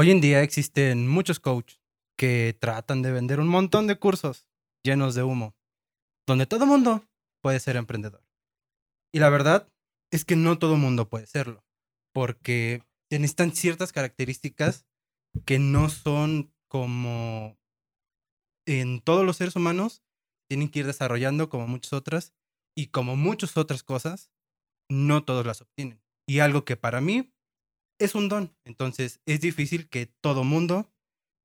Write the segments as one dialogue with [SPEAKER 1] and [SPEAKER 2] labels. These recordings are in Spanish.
[SPEAKER 1] Hoy en día existen muchos coaches que tratan de vender un montón de cursos llenos de humo, donde todo mundo puede ser emprendedor. Y la verdad es que no todo mundo puede serlo, porque necesitan ciertas características que no son como en todos los seres humanos, tienen que ir desarrollando como muchas otras, y como muchas otras cosas, no todos las obtienen. Y algo que para mí es un don. Entonces es difícil que todo mundo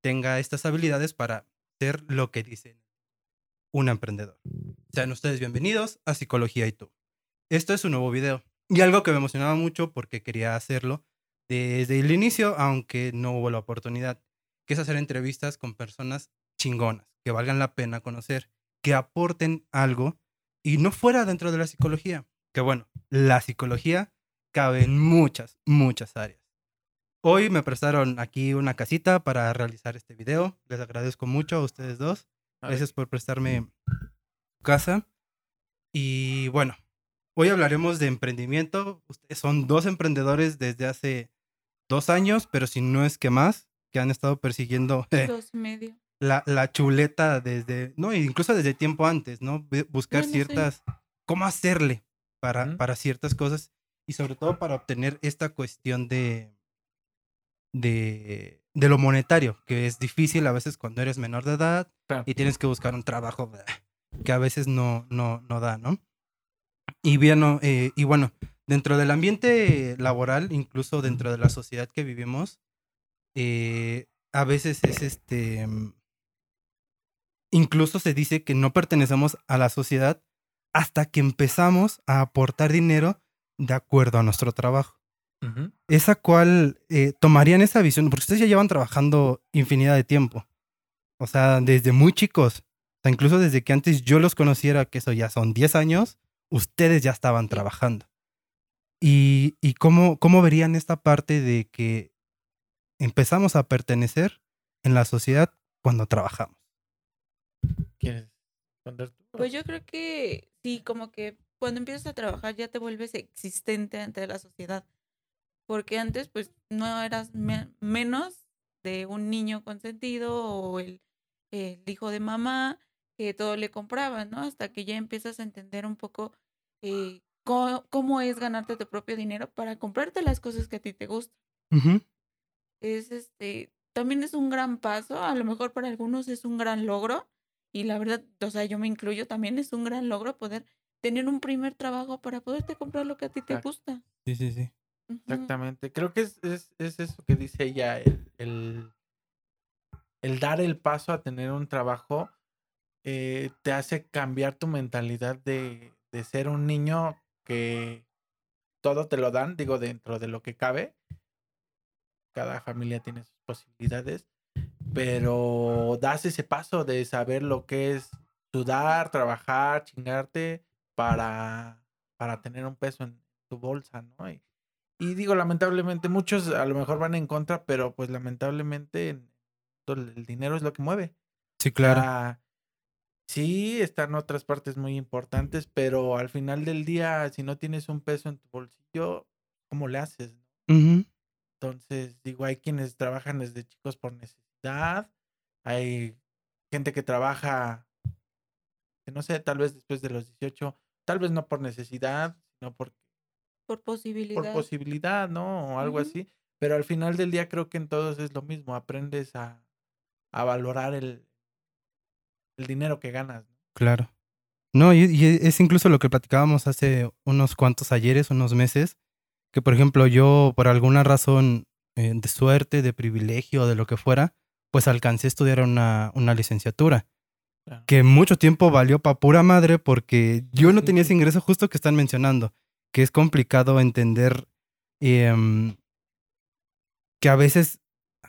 [SPEAKER 1] tenga estas habilidades para ser lo que dicen un emprendedor. Sean ustedes bienvenidos a Psicología y tú. Esto es un nuevo video. Y algo que me emocionaba mucho porque quería hacerlo desde el inicio, aunque no hubo la oportunidad, que es hacer entrevistas con personas chingonas, que valgan la pena conocer, que aporten algo y no fuera dentro de la psicología. Que bueno, la psicología cabe en muchas, muchas áreas. Hoy me prestaron aquí una casita para realizar este video. Les agradezco mucho a ustedes dos. Gracias por prestarme casa. Y bueno, hoy hablaremos de emprendimiento. Ustedes son dos emprendedores desde hace dos años, pero si no es que más, que han estado persiguiendo
[SPEAKER 2] dos medio.
[SPEAKER 1] La, la, chuleta desde, no, incluso desde tiempo antes, ¿no? Buscar ciertas, cómo hacerle para, para ciertas cosas y sobre todo para obtener esta cuestión de, de, de, lo monetario, que es difícil a veces cuando eres menor de edad y tienes que buscar un trabajo que a veces no, no, no da, ¿no? Y, bien, eh, y bueno, dentro del ambiente laboral, incluso dentro de la sociedad que vivimos, eh, a veces es este... Incluso se dice que no pertenecemos a la sociedad hasta que empezamos a aportar dinero de acuerdo a nuestro trabajo. Esa cual eh, tomarían esa visión, porque ustedes ya llevan trabajando infinidad de tiempo. O sea, desde muy chicos. O sea, incluso desde que antes yo los conociera, que eso ya son 10 años, ustedes ya estaban trabajando. ¿Y, y cómo, cómo verían esta parte de que empezamos a pertenecer en la sociedad cuando trabajamos?
[SPEAKER 3] ¿Quieres responder tú?
[SPEAKER 2] Pues yo creo que sí, como que cuando empiezas a trabajar ya te vuelves existente ante la sociedad porque antes pues no eras menos de un niño consentido o el, hijo de mamá que todo le compraban, ¿no? Hasta que ya empiezas a entender un poco eh, cómo, es ganarte tu propio dinero para comprarte las cosas que a ti te gustan. Es este, también es un gran paso, a lo mejor para algunos es un gran logro y la verdad, o sea, yo me incluyo, también es un gran logro poder tener un primer trabajo para poderte comprar lo que a ti te gusta.
[SPEAKER 1] Sí, sí, sí.
[SPEAKER 3] Exactamente. Creo que es, es, es, eso que dice ella, el, el, dar el paso a tener un trabajo eh, te hace cambiar tu mentalidad de, de ser un niño que todo te lo dan, digo, dentro de lo que cabe. Cada familia tiene sus posibilidades, pero das ese paso de saber lo que es sudar, trabajar, chingarte para, para tener un peso en tu bolsa, ¿no? Y digo, lamentablemente, muchos a lo mejor van en contra, pero pues lamentablemente el dinero es lo que mueve.
[SPEAKER 1] Sí, claro.
[SPEAKER 3] sí, están otras partes muy importantes, pero al final del día, si no tienes un peso en tu bolsillo, ¿cómo le haces? Entonces, digo, hay quienes trabajan desde chicos por necesidad, hay gente que trabaja, no sé, tal vez después de los 18, tal vez no por necesidad, sino porque
[SPEAKER 2] por posibilidad.
[SPEAKER 3] Por posibilidad, ¿no? O algo así. Pero al final del día creo que en todos es lo mismo. Aprendes a, a valorar el, el dinero que ganas.
[SPEAKER 1] Claro. No, y, es incluso lo que platicábamos hace unos cuantos ayeres, unos meses, que por ejemplo yo por alguna razón eh, de suerte, de privilegio, de lo que fuera, pues alcancé a estudiar una, una licenciatura. Que mucho tiempo valió para pura madre porque yo no tenía ese ingreso justo que están mencionando que es complicado entender em, que a veces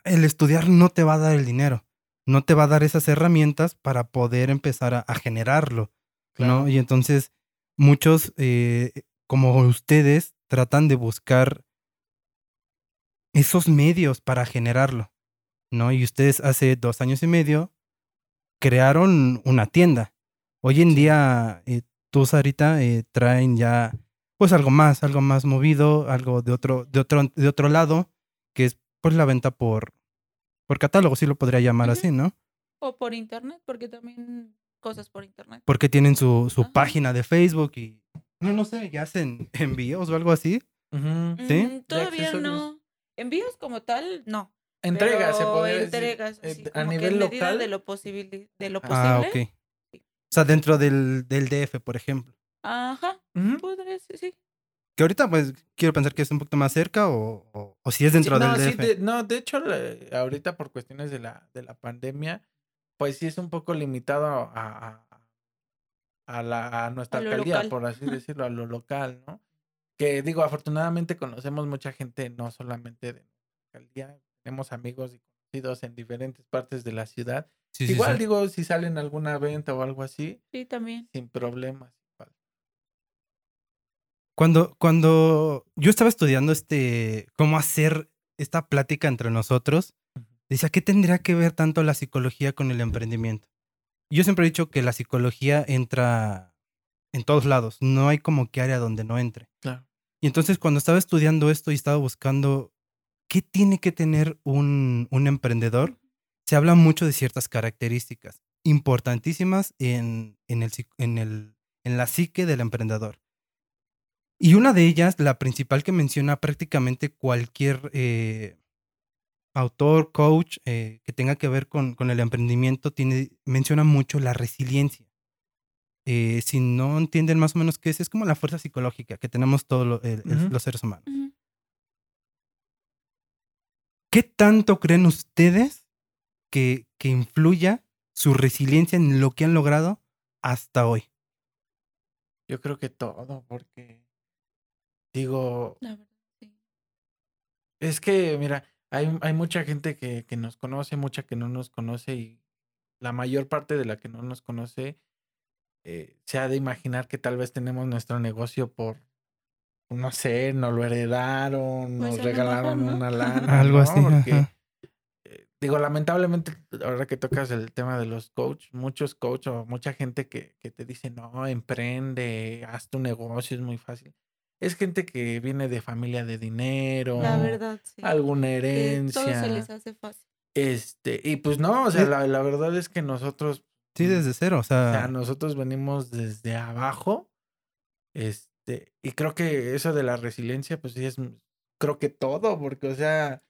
[SPEAKER 1] el estudiar no te va a dar el dinero, no te va a dar esas herramientas para poder empezar a, generarlo, ¿no? Y entonces muchos, eh, como ustedes, tratan de buscar esos medios para generarlo, ¿no? Y ustedes hace dos años y medio crearon una tienda. Hoy en día, eh, tú, Sarita, eh, traen ya pues algo más, algo más movido, algo de otro, de otro, de otro lado, que es pues la venta por, Por catálogo sí lo podría llamar así, ¿no?
[SPEAKER 2] O por internet, porque también cosas por internet.
[SPEAKER 1] Porque tienen su, su página de Facebook y... No, no sé, ya hacen envíos o algo así. ¿Sí?
[SPEAKER 2] Mm, todavía no. Envíos como tal, no.
[SPEAKER 3] Entrega, se podría
[SPEAKER 2] entregas,
[SPEAKER 3] decir.
[SPEAKER 2] así,
[SPEAKER 3] Eh, a
[SPEAKER 2] como que
[SPEAKER 3] nivel
[SPEAKER 2] en medida
[SPEAKER 3] local.
[SPEAKER 2] de lo, posible, de lo posible.
[SPEAKER 1] Ah, ok. O sea, dentro del, del DF, por ejemplo.
[SPEAKER 2] Ajá, podría ser, sí.
[SPEAKER 1] Que ahorita, pues, quiero pensar que es un poquito más cerca o, o, o si es dentro
[SPEAKER 3] Sí, no,
[SPEAKER 1] del
[SPEAKER 3] sí, de, no, de hecho, la- ahorita por cuestiones de la, de la pandemia, pues sí es un poco limitado a, a, a la, a nuestra alcaldía,
[SPEAKER 2] local.
[SPEAKER 3] por así decirlo, a lo local, ¿no? Que digo, afortunadamente conocemos mucha gente, no solamente de nuestra alcaldía, tenemos amigos y conocidos en diferentes partes de la ciudad.
[SPEAKER 1] Sí,
[SPEAKER 3] Igual,
[SPEAKER 1] sí.
[SPEAKER 3] digo, si salen alguna venta o algo así,
[SPEAKER 2] Sí, también.
[SPEAKER 3] sin problemas.
[SPEAKER 1] Cuando, cuando yo estaba estudiando este, cómo hacer esta plática entre nosotros, decía, ¿qué tendría que ver tanto la psicología con el emprendimiento? Yo siempre he dicho que la psicología entra en todos lados, no hay como que área donde no entre.
[SPEAKER 3] Claro.
[SPEAKER 1] Y entonces cuando estaba estudiando esto y estaba buscando qué tiene que tener un, un emprendedor, se habla mucho de ciertas características importantísimas en, en, el, en, el, en la psique del emprendedor. Y una de ellas, la principal que menciona prácticamente cualquier eh, autor, coach eh, que tenga que ver con, con el emprendimiento, tiene, menciona mucho la resiliencia. Eh, si no entienden más o menos qué es, es como la fuerza psicológica que tenemos todos lo- los seres humanos. ¿Qué tanto creen ustedes que, que influya su resiliencia en lo que han logrado hasta hoy?
[SPEAKER 3] Yo creo que todo, porque digo,
[SPEAKER 2] La verdad, sí.
[SPEAKER 3] Es que, mira, hay, hay mucha gente que, que nos conoce, mucha que no nos conoce y la mayor parte de la que no nos conoce eh, se ha de imaginar que tal vez tenemos nuestro negocio por, no sé, nos lo heredaron,
[SPEAKER 2] Pues
[SPEAKER 3] nos regalaron
[SPEAKER 2] mejor, ¿no?
[SPEAKER 3] una lana.
[SPEAKER 1] Algo
[SPEAKER 3] ¿no?
[SPEAKER 1] así.
[SPEAKER 3] Porque, eh, digo, lamentablemente, ahora que tocas el tema de los coach, muchos coach o mucha gente que, que te dice, no, emprende, haz tu negocio, es muy fácil. Es gente que viene de familia de dinero,
[SPEAKER 2] La verdad, sí.
[SPEAKER 3] alguna
[SPEAKER 2] Que
[SPEAKER 3] herencia.
[SPEAKER 2] todo se les hace fácil.
[SPEAKER 3] Este, y pues no, o sea,
[SPEAKER 1] Sí.
[SPEAKER 3] la, la verdad es que nosotros,
[SPEAKER 1] Sí, desde cero. O
[SPEAKER 3] o sea,
[SPEAKER 1] sea,
[SPEAKER 3] nosotros venimos desde abajo. Este, y creo que eso de la resiliencia, pues sí es, creo que todo, porque, o sea,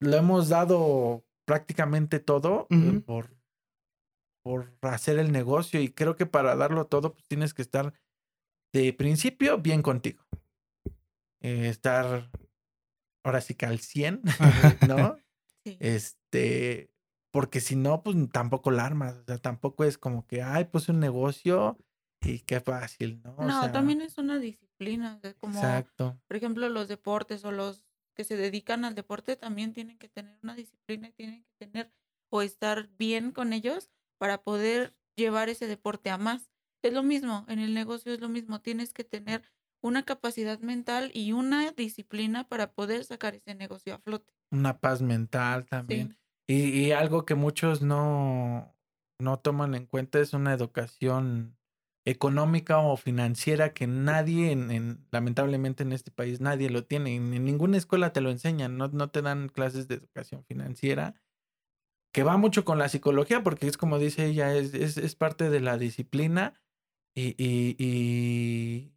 [SPEAKER 3] lo hemos dado prácticamente todo eh, por, por hacer el negocio. Y creo que para darlo todo, pues tienes que estar de principio bien contigo. Eh, estar ahora sí que al 100, ¿no?
[SPEAKER 2] Sí.
[SPEAKER 3] Este, porque si no, pues tampoco la armas. O sea, tampoco es como que, ay, pues un negocio y qué fácil, ¿no? O
[SPEAKER 2] no,
[SPEAKER 3] sea,
[SPEAKER 2] también es una disciplina. como,
[SPEAKER 3] Exacto.
[SPEAKER 2] por ejemplo, los deportes o los que se dedican al deporte también tienen que tener una disciplina y tienen que tener o estar bien con ellos para poder llevar ese deporte a más. Es lo mismo, en el negocio es lo mismo. Tienes que tener una capacidad mental y una disciplina para poder sacar ese negocio a flote.
[SPEAKER 3] Una paz mental también.
[SPEAKER 2] Sí.
[SPEAKER 3] Y, y algo que muchos no, no toman en cuenta es una educación económica o financiera que nadie, en, en- lamentablemente en este país, nadie lo tiene. En, en ninguna escuela te lo enseñan, no, no te dan clases de educación financiera, que va mucho con la psicología, porque es como dice ella, es, es, es parte de la disciplina y, y, y,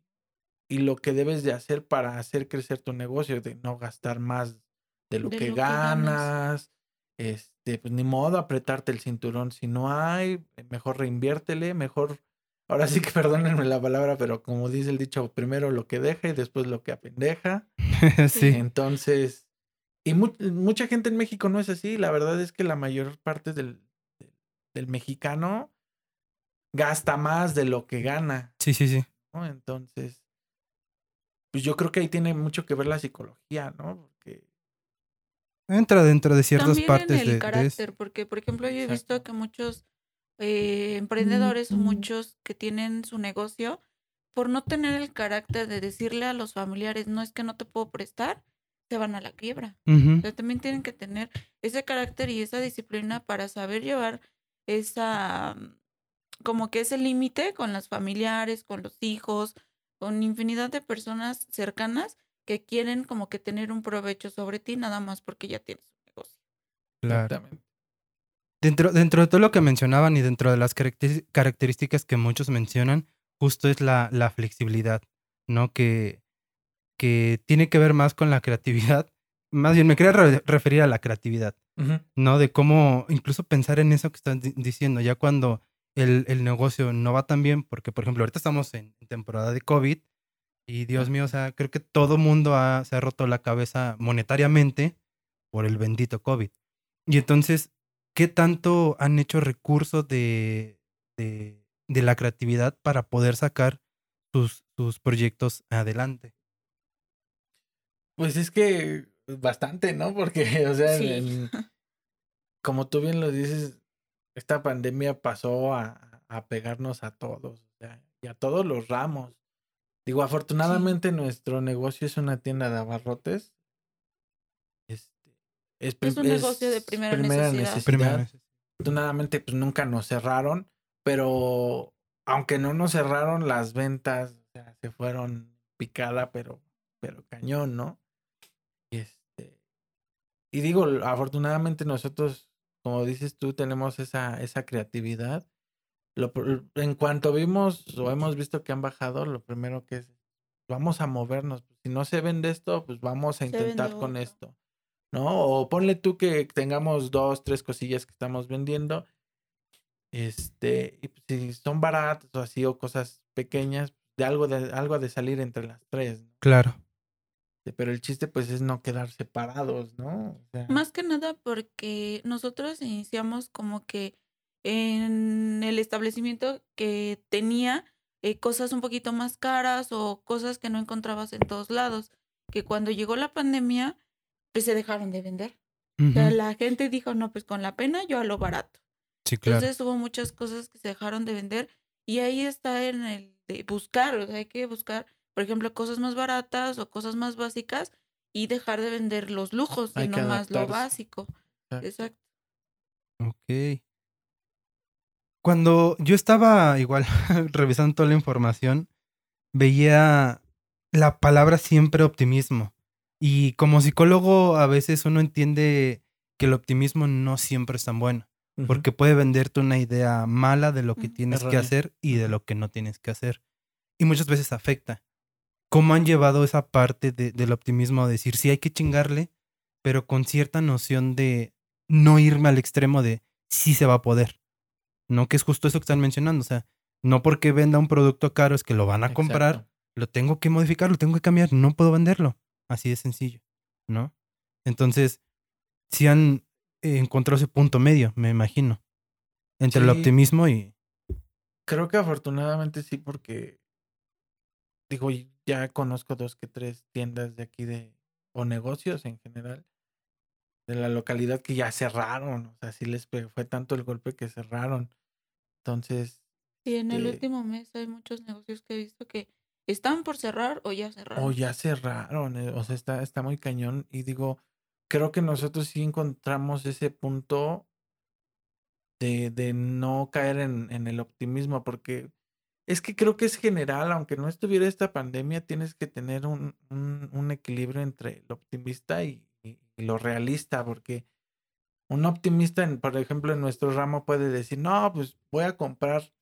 [SPEAKER 3] y lo que debes de hacer para hacer crecer tu negocio, de no gastar más de lo
[SPEAKER 2] De
[SPEAKER 3] que
[SPEAKER 2] lo que ganas.
[SPEAKER 3] ganas. Este, pues ni modo apretarte el cinturón si no hay, mejor reinviértele, mejor, ahora sí que perdónenme la palabra, pero como dice el dicho, primero lo que deja y después lo que apendeja.
[SPEAKER 1] sí.
[SPEAKER 3] Entonces, y mu- mucha gente en México no es así, la verdad es que la mayor parte del, del, del mexicano gasta más de lo que gana,
[SPEAKER 1] Sí, sí, sí.
[SPEAKER 3] ¿no? Entonces, pues yo creo que ahí tiene mucho que ver la psicología, ¿no? Porque
[SPEAKER 1] Entra dentro de ciertas
[SPEAKER 2] También
[SPEAKER 1] partes
[SPEAKER 2] en el
[SPEAKER 1] de- de, eso.
[SPEAKER 2] carácter, porque por ejemplo yo he visto que muchos eh, emprendedores o muchos que tienen su negocio, por no tener el carácter de decirle a los familiares, no es que no te puedo prestar, se van a la quiebra. O sea, también tienen que tener ese carácter y esa disciplina para saber llevar esa, mm, como que ese límite con los familiares, con los hijos, con infinidad de personas cercanas que quieren como que tener un provecho sobre ti nada más porque ya tienes un negocio.
[SPEAKER 1] Claro.
[SPEAKER 3] Exactamente.
[SPEAKER 1] Dentro, dentro de todo lo que mencionaban y dentro de las características que muchos mencionan, justo es la, la flexibilidad, ¿no? Que, que tiene que ver más con la creatividad. Más bien, me quería re- referir a la creatividad. ¿no? De cómo incluso pensar en eso que estás di- diciendo, ya cuando el, el negocio no va tan bien, porque por ejemplo, ahorita estamos en temporada de COVID y Dios mío, o sea, creo que todo mundo ha- se ha roto la cabeza monetariamente por el bendito COVID. Y entonces, ¿qué tanto han hecho recursos de, de, de la creatividad para poder sacar sus, sus proyectos adelante?
[SPEAKER 3] Pues es que bastante, ¿no? Porque, o sea,
[SPEAKER 2] Sí.
[SPEAKER 3] como tú bien lo dices, esta pandemia pasó a, a pegarnos a todos, o sea, y a todos los ramos. Digo, afortunadamente nuestro negocio es una tienda de abarrotes. Este, es,
[SPEAKER 2] Es un negocio de primera necesidad.
[SPEAKER 1] Primera.
[SPEAKER 3] Afortunadamente, pues nunca nos cerraron, pero aunque no nos cerraron, las ventas o sea, se fueron picada, pero, pero cañón, ¿no? Y este, y digo, afortunadamente nosotros, como dices tú, tenemos esa, esa creatividad. Lo, en cuanto vimos o hemos visto que han bajado, lo primero que es, vamos a movernos. Si no se vende esto, pues vamos a intentar con
[SPEAKER 2] otro.
[SPEAKER 3] esto. ¿No? O ponle tú que tengamos dos, tres cosillas que estamos vendiendo. Este, y pues, si son baratas o así, o cosas pequeñas, de algo de, algo de salir entre las tres, ¿no?
[SPEAKER 1] Claro.
[SPEAKER 3] Pero el chiste, pues, es no quedar separados, ¿no? O sea,
[SPEAKER 2] Más que nada porque nosotros iniciamos como que en el establecimiento que tenía eh, cosas un poquito más caras o cosas que no encontrabas en todos lados, que cuando llegó la pandemia, pues se dejaron de vender. O sea, la gente dijo, no, pues con la pena yo a lo barato.
[SPEAKER 1] Sí, claro.
[SPEAKER 2] Entonces hubo muchas cosas que se dejaron de vender y ahí está en el de buscar, o sea, hay que buscar, por ejemplo, cosas más baratas o cosas más básicas y dejar de vender los lujos,
[SPEAKER 3] Hay que
[SPEAKER 2] sino más lo básico.
[SPEAKER 3] Exacto.
[SPEAKER 2] Exacto.
[SPEAKER 1] Ok. Cuando yo estaba igual revisando toda la información, veía la palabra siempre optimismo. Y como psicólogo a veces uno entiende que el optimismo no siempre es tan bueno, porque puede venderte una idea mala de lo que tienes que hacer y de lo que no tienes que hacer. Y muchas veces afecta. ¿Cómo han llevado esa parte de- del optimismo? Decir, sí hay que chingarle, pero con cierta noción de no irme al extremo de sí se va a poder. No que es justo eso que están mencionando. O sea, no porque venda un producto caro es que lo van a comprar, lo tengo que modificar, lo tengo que cambiar, no puedo venderlo. Así de sencillo, ¿no? Entonces, sí han eh, encontrado ese punto medio, me imagino, entre el optimismo y...
[SPEAKER 3] Creo que afortunadamente sí, porque digo, ya conozco dos que tres tiendas de aquí de, o negocios en general, de la localidad que ya cerraron. O sea, sí les fue tanto el golpe que cerraron. Entonces,
[SPEAKER 2] Sí, en el
[SPEAKER 3] Este-
[SPEAKER 2] último mes hay muchos negocios que he visto que están por cerrar o ya cerraron.
[SPEAKER 3] o ya cerraron. eh, O sea, está, está muy cañón. Y digo, creo que nosotros sí encontramos ese punto de, de no caer en, en el optimismo, porque es que creo que es general, aunque no estuviera esta pandemia, tienes que tener un, un, un equilibrio entre lo optimista y, y- y lo realista, porque un optimista, en- por ejemplo, en nuestro ramo puede decir, no, pues voy a comprar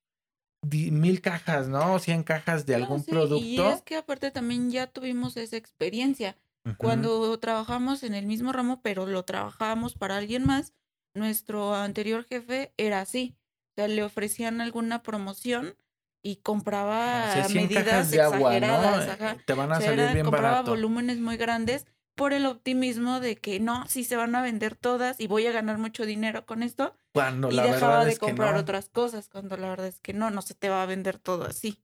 [SPEAKER 3] mil cajas, ¿no? Cien cajas de
[SPEAKER 2] No,
[SPEAKER 3] algún
[SPEAKER 2] sí,
[SPEAKER 3] producto.
[SPEAKER 2] Y es que aparte también ya tuvimos esa experiencia. Cuando trabajamos en el mismo ramo, pero lo trabajábamos para alguien más, nuestro anterior jefe era así. O sea, le ofrecían alguna promoción y compraba
[SPEAKER 3] O sea, 100
[SPEAKER 2] medidas
[SPEAKER 3] de agua, ¿no?
[SPEAKER 2] exageradas.
[SPEAKER 3] Eh,
[SPEAKER 2] ajá.
[SPEAKER 3] Te van a
[SPEAKER 2] O sea,
[SPEAKER 3] salir
[SPEAKER 2] era-
[SPEAKER 3] bien
[SPEAKER 2] compraba
[SPEAKER 3] barato.
[SPEAKER 2] volúmenes muy grandes por el optimismo de que no, sí se van a vender todas y voy a ganar mucho dinero con esto.
[SPEAKER 3] Cuando
[SPEAKER 2] y
[SPEAKER 3] la
[SPEAKER 2] dejaba
[SPEAKER 3] verdad
[SPEAKER 2] de
[SPEAKER 3] es que
[SPEAKER 2] comprar
[SPEAKER 3] no.
[SPEAKER 2] otras cosas, cuando la verdad es que no, no se te va a vender todo así.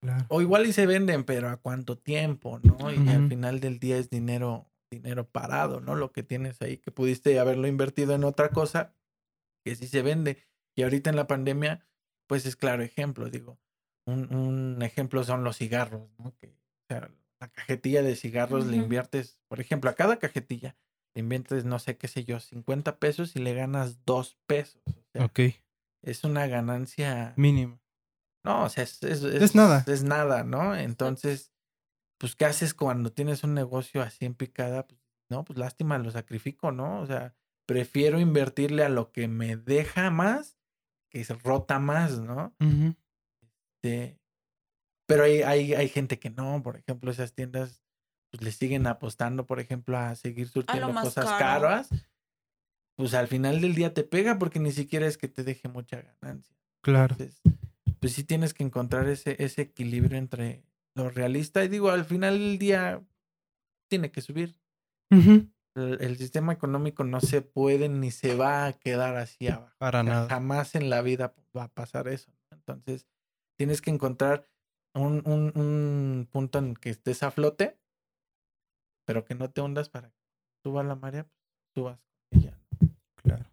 [SPEAKER 1] Claro.
[SPEAKER 3] O igual y se venden, pero ¿a cuánto tiempo, no? Y al final del día es dinero, dinero parado, ¿no? Lo que tienes ahí, que pudiste haberlo invertido en otra cosa, que sí se vende. Y ahorita en la pandemia, pues es claro ejemplo, digo. Un, un ejemplo son los cigarros, ¿no? Que, o sea, la cajetilla de cigarros le inviertes, por ejemplo, a cada cajetilla le inviertes, no sé qué sé yo, 50 pesos y le ganas 2 pesos. O sea,
[SPEAKER 1] Ok,
[SPEAKER 3] es una ganancia
[SPEAKER 1] mínimo.
[SPEAKER 3] no, o sea, es, es,
[SPEAKER 1] Es nada.
[SPEAKER 3] Es nada, ¿no? Entonces, pues, ¿qué haces cuando tienes un negocio así en picada? Pues, no, pues lástima, lo sacrifico, ¿no? O sea, prefiero invertirle a lo que me deja más, que se rota más, ¿no? Este, pero hay, hay, hay gente que no, por ejemplo, esas tiendas pues le siguen apostando, por ejemplo, a seguir surtiendo
[SPEAKER 2] más
[SPEAKER 3] cosas
[SPEAKER 2] caro.
[SPEAKER 3] caras. Pues al final del día te pega porque ni siquiera es que te deje mucha ganancia.
[SPEAKER 1] Claro.
[SPEAKER 3] Entonces, pues sí tienes que encontrar ese, ese equilibrio entre lo realista y digo, al final del día tiene que subir.
[SPEAKER 1] Ujú.
[SPEAKER 3] El, el sistema económico no se puede ni se va a quedar así abajo.
[SPEAKER 1] Para nada.
[SPEAKER 3] Jamás en la vida va a pasar eso. Entonces, tienes que encontrar un, un- un punto en que estés a flote, pero que no te hundas para que suba la marea, pues, subas con ella.
[SPEAKER 1] Claro.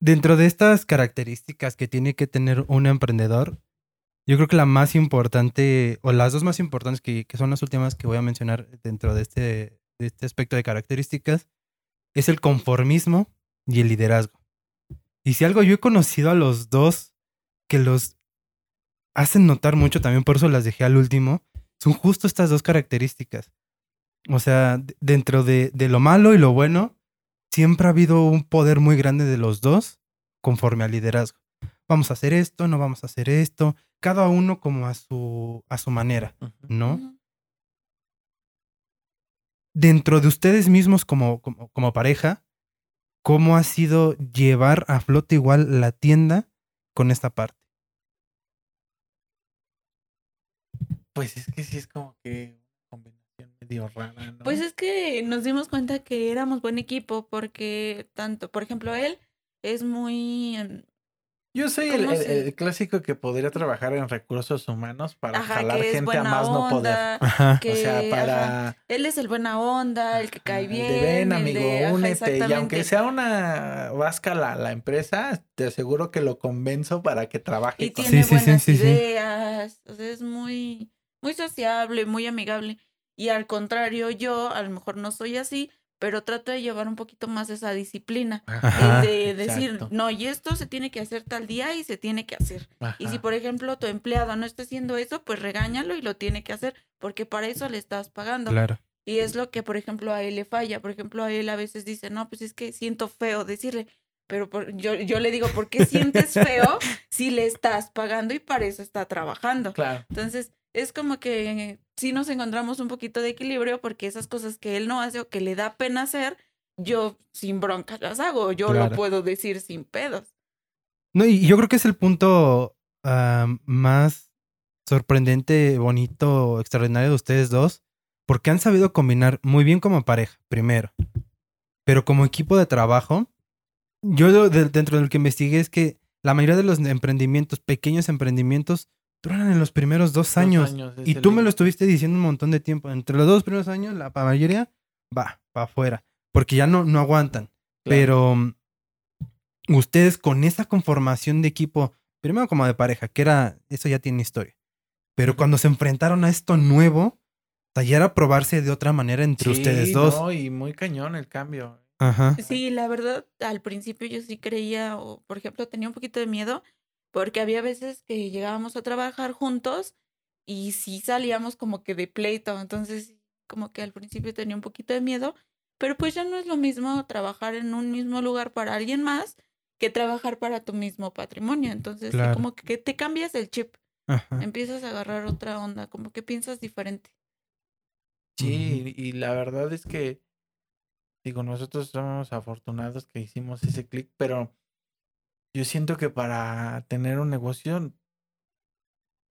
[SPEAKER 1] Dentro de estas características que tiene que tener un emprendedor, yo creo que la más importante, o las dos más importantes, que, que son las últimas que voy a mencionar dentro de este, de este aspecto de características, es el conformismo y el liderazgo. Y si algo yo he conocido a los dos que los hacen notar mucho, también por eso las dejé al último, son justo estas dos características. O sea, dentro de, de lo malo y lo bueno, siempre ha habido un poder muy grande de los dos conforme al liderazgo. Vamos a hacer esto, no vamos a hacer esto, cada uno como a su, a su manera. ¿no? Dentro de ustedes mismos como, como, como pareja, ¿cómo ha sido llevar a flote igual la tienda con esta parte?
[SPEAKER 3] Pues es que sí es como que una combinación medio rara, ¿no?
[SPEAKER 2] Pues es que nos dimos cuenta que éramos buen equipo porque tanto, por ejemplo, él es muy...
[SPEAKER 3] Yo soy el,
[SPEAKER 2] ¿cómo
[SPEAKER 3] el-
[SPEAKER 2] se-
[SPEAKER 3] el clásico que podría trabajar en recursos humanos para
[SPEAKER 2] Ajá,
[SPEAKER 3] jalar gente a más no poder.
[SPEAKER 1] Ajá.
[SPEAKER 2] que
[SPEAKER 3] o sea,
[SPEAKER 2] ajá,
[SPEAKER 3] para
[SPEAKER 2] él es el buena onda, el que cae bien.
[SPEAKER 3] de ven,
[SPEAKER 2] el
[SPEAKER 3] amigo,
[SPEAKER 2] de- ajá,
[SPEAKER 3] únete. Y aunque sea una vasca la, la empresa, te aseguro que lo convenzo para que trabaje
[SPEAKER 2] y
[SPEAKER 3] con
[SPEAKER 2] tiene
[SPEAKER 1] Sí, sí, sí,
[SPEAKER 2] buenas
[SPEAKER 1] sí, sí.
[SPEAKER 2] ideas, o sea, es muy, muy sociable, muy amigable. Y al contrario, yo a lo mejor no soy así, pero trato de llevar un poquito más esa disciplina.
[SPEAKER 1] Ajá,
[SPEAKER 2] de decir,
[SPEAKER 3] exacto.
[SPEAKER 2] no, y esto se tiene que hacer tal día y se tiene que hacer. Y si, por ejemplo, tu empleado no está haciendo eso, pues regáñalo y lo tiene que hacer, porque para eso le estás pagando.
[SPEAKER 1] Claro.
[SPEAKER 2] Y es lo que, por ejemplo, a él le falla. Por ejemplo, a él a veces dice, no, pues es que siento feo decirle. Pero por- yo, yo le digo, ¿por qué sientes feo si le estás pagando y para eso está trabajando?
[SPEAKER 3] Claro.
[SPEAKER 2] Entonces, es como que sí nos encontramos un poquito de equilibrio porque esas cosas que él no hace o que le da pena hacer, yo sin broncas las hago. Yo
[SPEAKER 1] Claro.
[SPEAKER 2] lo puedo decir sin pedos.
[SPEAKER 1] No, y yo creo que es el punto ah, más sorprendente, bonito, extraordinario de ustedes dos, porque han sabido combinar muy bien como pareja, primero, pero como equipo de trabajo, yo de- dentro de lo que investigué es que la mayoría de los emprendimientos, pequeños emprendimientos, duran en los primeros dos
[SPEAKER 3] Dos
[SPEAKER 1] años. Y tú me lo estuviste diciendo un montón de tiempo. Entre los dos primeros años, la mayoría va para afuera, porque ya no, no aguantan.
[SPEAKER 3] Claro.
[SPEAKER 1] Pero mm, ustedes con esa conformación de equipo, primero como de pareja, que era, eso ya tiene historia. Pero cuando se enfrentaron a esto nuevo, ya era probarse de otra manera entre ustedes dos.
[SPEAKER 3] no, y muy cañón el cambio.
[SPEAKER 1] Ajá.
[SPEAKER 2] Sí, la verdad, al principio yo sí creía, o por ejemplo, tenía un poquito de miedo, porque había veces que llegábamos a trabajar juntos y sí salíamos como que de pleito, entonces como que al principio tenía un poquito de miedo, pero pues ya no es lo mismo trabajar en un mismo lugar para alguien más que trabajar para tu mismo patrimonio, entonces sí,
[SPEAKER 1] Claro.
[SPEAKER 2] como que te cambias el chip,
[SPEAKER 1] Ajá.
[SPEAKER 2] empiezas a agarrar otra onda, como que piensas diferente.
[SPEAKER 3] Sí, y, y la verdad es que, digo, nosotros somos afortunados que hicimos ese clic, pero yo siento que para tener un negocio,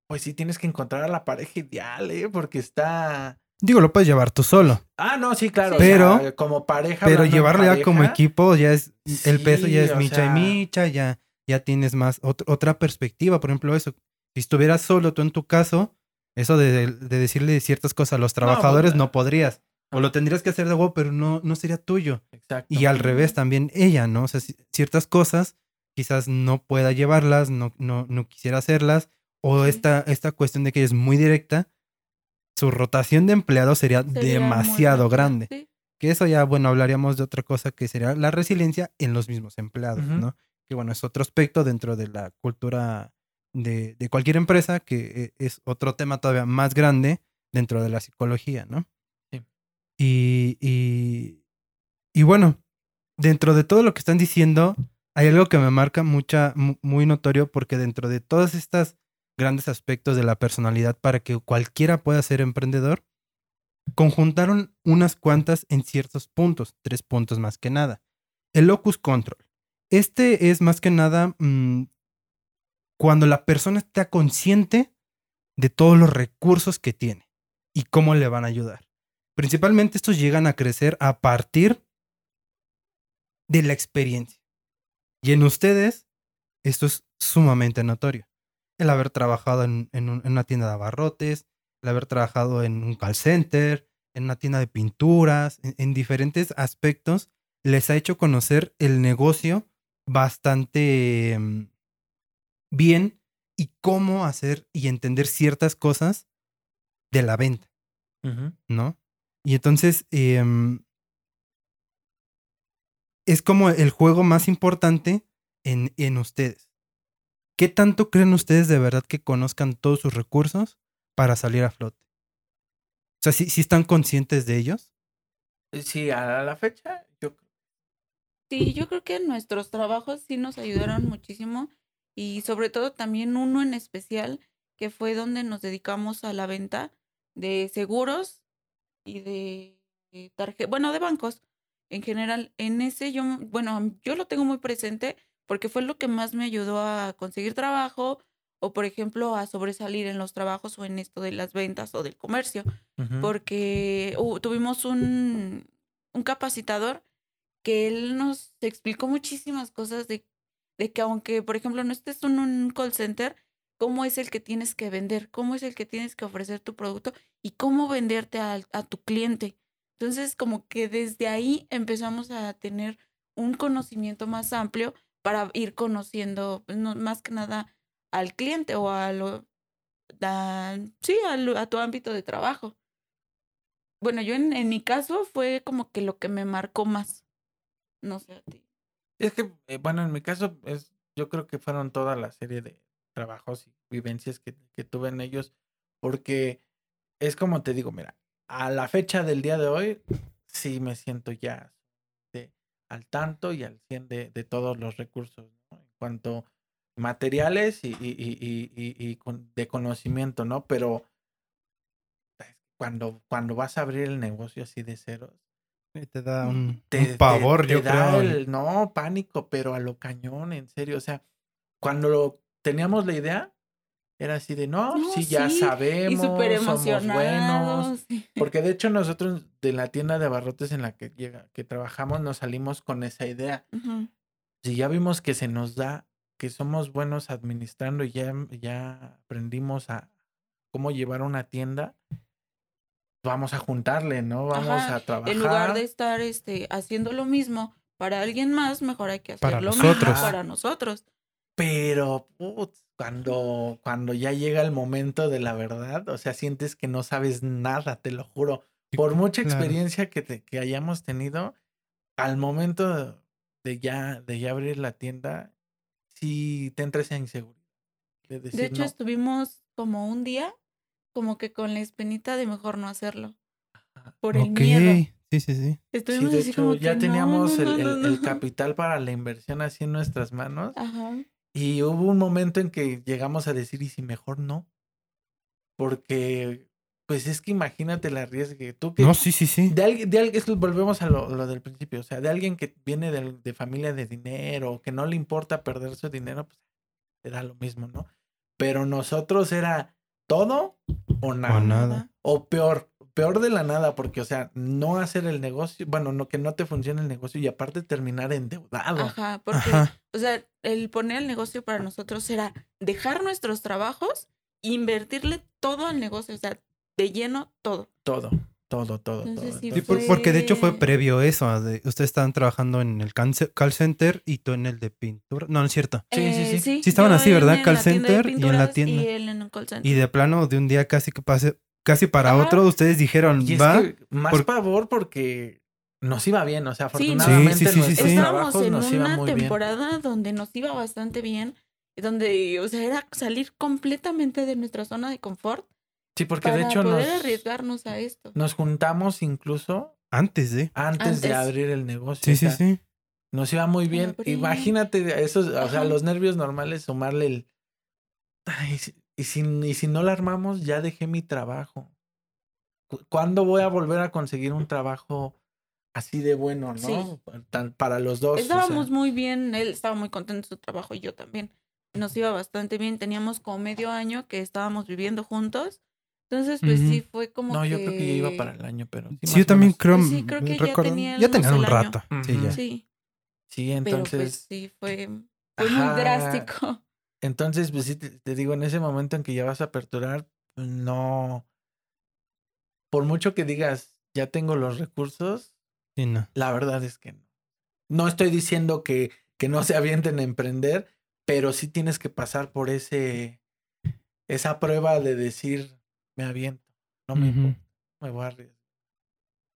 [SPEAKER 3] pues sí tienes que encontrar a la pareja ideal, ¿eh? Porque está...
[SPEAKER 1] Digo, lo puedes llevar tú solo,
[SPEAKER 3] Ah, no, sí, claro. o
[SPEAKER 1] Pero-
[SPEAKER 3] sea, como pareja.
[SPEAKER 1] pero llevarlo ya como equipo ya es, el peso ya es micha
[SPEAKER 3] sea-
[SPEAKER 1] y micha, ya, ya tienes más ot- otra perspectiva. Por ejemplo, eso, si estuvieras solo tú en tu caso, eso de, de decirle ciertas cosas a los trabajadores no,
[SPEAKER 3] pues,
[SPEAKER 1] podrías. O lo tendrías que hacer de huevo, pero no, no sería tuyo.
[SPEAKER 3] Exacto.
[SPEAKER 1] Y al revés también ella, ¿no? O sea, ci- ciertas cosas quizás no pueda llevarlas, no, no, no quisiera hacerlas, o
[SPEAKER 2] Sí.
[SPEAKER 1] esta, esta cuestión de que es muy directa, su rotación de empleados sería, demasiado grande.
[SPEAKER 2] sí.
[SPEAKER 1] Que eso ya, bueno, hablaríamos de otra cosa que sería la resiliencia en los mismos empleados. ¿no? Que bueno, es otro aspecto dentro de la cultura de, de cualquier empresa, que eh, es otro tema todavía más grande dentro de la psicología, ¿no?
[SPEAKER 3] Sí.
[SPEAKER 1] Y, y, y bueno, dentro de todo lo que están diciendo, hay algo que me marca mucha, mu- muy notorio porque dentro de todos estos grandes aspectos de la personalidad para que cualquiera pueda ser emprendedor, conjuntaron unas cuantas en ciertos puntos, tres puntos más que nada. El locus control. Este es más que nada mm, cuando la persona está consciente de todos los recursos que tiene y cómo le van a ayudar. Principalmente estos llegan a crecer a partir de la experiencia. Y en ustedes, esto es sumamente notorio. El haber trabajado en, en un- en una tienda de abarrotes, el haber trabajado en un call center, en una tienda de pinturas, en, en diferentes aspectos, les ha hecho conocer el negocio bastante mm, bien y cómo hacer y entender ciertas cosas de la venta. ¿no? Y entonces em, es como el juego más importante en, en ustedes. ¿Qué tanto creen ustedes de verdad que conozcan todos sus recursos para salir a flote? O sea, si están conscientes de ellos?
[SPEAKER 3] Sí, a la fecha, yo creo.
[SPEAKER 2] Sí, yo creo que nuestros trabajos sí nos ayudaron muchísimo y sobre todo también uno en especial que fue donde nos dedicamos a la venta de seguros y de tarjetas, bueno, de bancos en general. En ese yo, bueno, yo lo tengo muy presente porque fue lo que más me ayudó a conseguir trabajo o, por ejemplo, a sobresalir en los trabajos o en esto de las ventas o del comercio porque uh, tuvimos un, un capacitador que él nos explicó muchísimas cosas de, de que aunque, por ejemplo, no estés en un call center, cómo es el que tienes que vender, cómo es el que tienes que ofrecer tu producto y cómo venderte al- a, tu cliente. Entonces, como que desde ahí empezamos a tener un conocimiento más amplio para ir conociendo, pues, más que nada, al cliente o a lo, sí, a, lo- tu ámbito de trabajo. Bueno, yo en, en mi caso fue como que lo que me marcó más. No sé a ti.
[SPEAKER 3] Es que, eh, bueno, en mi caso, es, yo creo que fueron toda la serie de trabajos y vivencias que, que tuve en ellos, porque es como te digo, mira, a la fecha del día de hoy, sí me siento ya de- al tanto y al 100 de, de todos los recursos, ¿no? En cuanto materiales y, y, y, y, de conocimiento, ¿no? Pero pues, cuando, cuando vas a abrir el negocio así de ceros,
[SPEAKER 1] Te da un,
[SPEAKER 3] te,
[SPEAKER 1] un
[SPEAKER 3] te-
[SPEAKER 1] pavor,
[SPEAKER 3] te
[SPEAKER 1] yo
[SPEAKER 3] da
[SPEAKER 1] creo.
[SPEAKER 3] el- no, pánico, pero a lo cañón, en serio. O sea, cuando lo- teníamos la idea, era así de, no,
[SPEAKER 2] No,
[SPEAKER 3] sí, ya
[SPEAKER 2] sí,
[SPEAKER 3] sabemos,
[SPEAKER 2] Y
[SPEAKER 3] somos buenos.
[SPEAKER 2] sí.
[SPEAKER 3] Porque de hecho nosotros de la tienda de abarrotes en la que, llega, que trabajamos nos salimos con esa idea.
[SPEAKER 2] Ujú.
[SPEAKER 3] Si ya vimos que se nos da, que somos buenos administrando y ya, ya aprendimos a cómo llevar una tienda, vamos a juntarle, ¿no? Vamos
[SPEAKER 2] Ajá,
[SPEAKER 3] a trabajar.
[SPEAKER 2] En lugar de estar este, haciendo lo mismo para alguien más, mejor hay que hacer
[SPEAKER 1] Para
[SPEAKER 2] lo
[SPEAKER 1] nosotros.
[SPEAKER 2] mismo para nosotros.
[SPEAKER 3] Pero, putz, cuando, cuando ya llega el momento de la verdad, o sea, sientes que no sabes nada, te lo juro. Por mucha
[SPEAKER 1] Claro.
[SPEAKER 3] experiencia que, te- que hayamos tenido, al momento de ya, de ya abrir la tienda, sí te entra esa inseguridad. De, decir,
[SPEAKER 2] De hecho,
[SPEAKER 3] no,
[SPEAKER 2] estuvimos como un día, como que con la espinita de mejor no hacerlo. Por el miedo.
[SPEAKER 1] Sí, sí, sí.
[SPEAKER 3] sí,
[SPEAKER 2] Estuvimos
[SPEAKER 3] de
[SPEAKER 2] así
[SPEAKER 3] hecho,
[SPEAKER 2] como
[SPEAKER 3] ya
[SPEAKER 2] que,
[SPEAKER 3] teníamos
[SPEAKER 2] no,
[SPEAKER 3] el,
[SPEAKER 2] no,
[SPEAKER 3] el-
[SPEAKER 2] no,
[SPEAKER 3] el capital para la inversión así en nuestras manos.
[SPEAKER 2] Ajá.
[SPEAKER 3] Y hubo un momento en que llegamos a decir, ¿y si mejor no? Porque, pues es que imagínate la riesgue. Tú que
[SPEAKER 1] No, sí, sí, sí.
[SPEAKER 3] de alguien, de alguien, volvemos a lo, lo del principio, o sea, de alguien que viene del- de, familia de dinero, que no le importa perder su dinero, pues te da lo mismo, ¿no? Pero nosotros era todo o nada.
[SPEAKER 1] O nada.
[SPEAKER 3] O peor, peor de la nada, porque, o sea, no hacer el negocio, bueno, no que no te funcione el negocio y aparte terminar endeudado.
[SPEAKER 2] Ajá, porque,
[SPEAKER 1] Ajá.
[SPEAKER 2] o sea, el poner el negocio para nosotros era dejar nuestros trabajos, invertirle todo al negocio, o sea, de lleno todo.
[SPEAKER 3] Todo, todo, todo,
[SPEAKER 2] Entonces,
[SPEAKER 3] todo.
[SPEAKER 2] sí
[SPEAKER 1] por- porque de hecho fue
[SPEAKER 2] fue-
[SPEAKER 1] previo eso. ustedes estaban trabajando en el call center y tú en el de pintura. No, no es cierto.
[SPEAKER 3] Sí, sí, sí.
[SPEAKER 2] sí.
[SPEAKER 1] Sí estaban
[SPEAKER 2] yo
[SPEAKER 1] así, ¿verdad? Call center y en la tienda.
[SPEAKER 2] Y él en un call center.
[SPEAKER 1] Y de plano, de un día casi que pase, casi para
[SPEAKER 2] Ajá.
[SPEAKER 1] otro, ustedes dijeron,
[SPEAKER 3] Y es
[SPEAKER 1] va.
[SPEAKER 3] que más
[SPEAKER 1] por-
[SPEAKER 3] pavor porque nos iba bien, o sea, afortunadamente
[SPEAKER 1] Sí, sí, sí,
[SPEAKER 3] nuestros
[SPEAKER 1] sí, sí.
[SPEAKER 2] Estábamos en
[SPEAKER 3] nos iba
[SPEAKER 2] una
[SPEAKER 3] muy bien.
[SPEAKER 2] temporada donde nos iba bastante bien, donde, o sea, era salir completamente de nuestra zona de confort
[SPEAKER 3] Sí, porque
[SPEAKER 2] para
[SPEAKER 3] de hecho
[SPEAKER 2] poder
[SPEAKER 3] nos,
[SPEAKER 2] arriesgarnos a esto.
[SPEAKER 3] nos juntamos incluso
[SPEAKER 1] Antes de.
[SPEAKER 3] antes, de abrir el negocio.
[SPEAKER 1] Sí,
[SPEAKER 3] o
[SPEAKER 1] sí,
[SPEAKER 3] sea,
[SPEAKER 1] sí.
[SPEAKER 3] Nos iba muy bien. Imagínate esos, o sea, los nervios normales, sumarle el. Ay, y si, y si no la armamos, ya dejé mi trabajo. Cu- ¿Cuándo voy a volver a conseguir un trabajo así de bueno, no?
[SPEAKER 2] Sí.
[SPEAKER 3] Tan- para los dos. o sea,
[SPEAKER 2] Estábamos muy bien, él estaba muy contento de su trabajo y yo también. Nos iba bastante bien, teníamos como medio año que estábamos viviendo juntos. Entonces, pues sí, fue como
[SPEAKER 3] no,
[SPEAKER 2] que...
[SPEAKER 3] yo creo que ya iba para el año, pero. sí,
[SPEAKER 1] yo también creo.
[SPEAKER 2] Pues sí, creo que ya
[SPEAKER 1] recuerdo-
[SPEAKER 2] tenía
[SPEAKER 1] ya tenían un rato. Sí, ya.
[SPEAKER 2] Sí,
[SPEAKER 3] Sí,
[SPEAKER 2] pero
[SPEAKER 3] entonces.
[SPEAKER 2] pues sí, fue, fue muy drástico.
[SPEAKER 3] Entonces, pues sí, te, te digo, en ese momento en que ya vas a aperturar, no. Por mucho que digas, ya tengo los recursos,
[SPEAKER 1] Sí, no.
[SPEAKER 3] la verdad es que no. No estoy diciendo que, que no se avienten a emprender, pero sí tienes que pasar por ese esa prueba de decir, me aviento, no me
[SPEAKER 1] Ujú.
[SPEAKER 3] importa, me voy a arriesgar.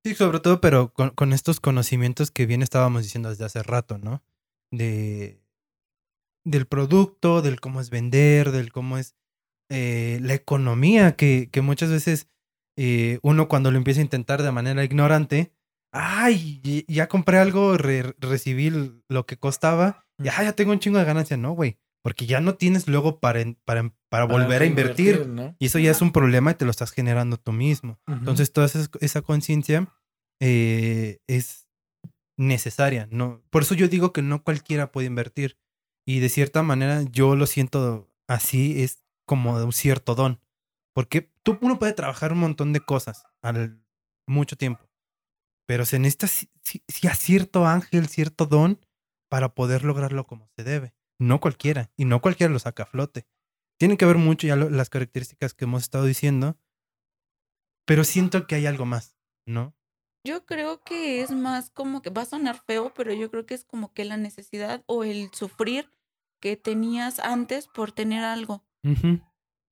[SPEAKER 1] Sí, sobre todo, pero con, con estos conocimientos que bien estábamos diciendo desde hace rato, ¿no? De del producto, del cómo es vender, del cómo es eh, la economía, que, que muchas veces eh, uno cuando lo empieza a intentar de manera ignorante, ay, ya compré algo, re- recibí lo que costaba, y ah, ya tengo un chingo de ganancia, no, güey, porque ya no tienes luego para, para, para volver a invertir.
[SPEAKER 3] ¿no?
[SPEAKER 1] Y eso ya es un problema y te lo estás generando tú mismo. Entonces, toda esa, esa conciencia eh, es necesaria. ¿no? Por eso yo digo que no cualquiera puede invertir. Y de cierta manera, yo lo siento así, es como de un cierto don. Porque tú, uno puede trabajar un montón de cosas al mucho tiempo. Pero se necesita sí, sí- sí a cierto ángel, cierto don para poder lograrlo como se debe. No cualquiera. Y no cualquiera lo saca a flote. Tienen que ver mucho ya las características que hemos estado diciendo. Pero siento que hay algo más, ¿no?
[SPEAKER 2] Yo creo que es más como que va a sonar feo, pero yo creo que es como que la necesidad o el sufrir que tenías antes por tener algo.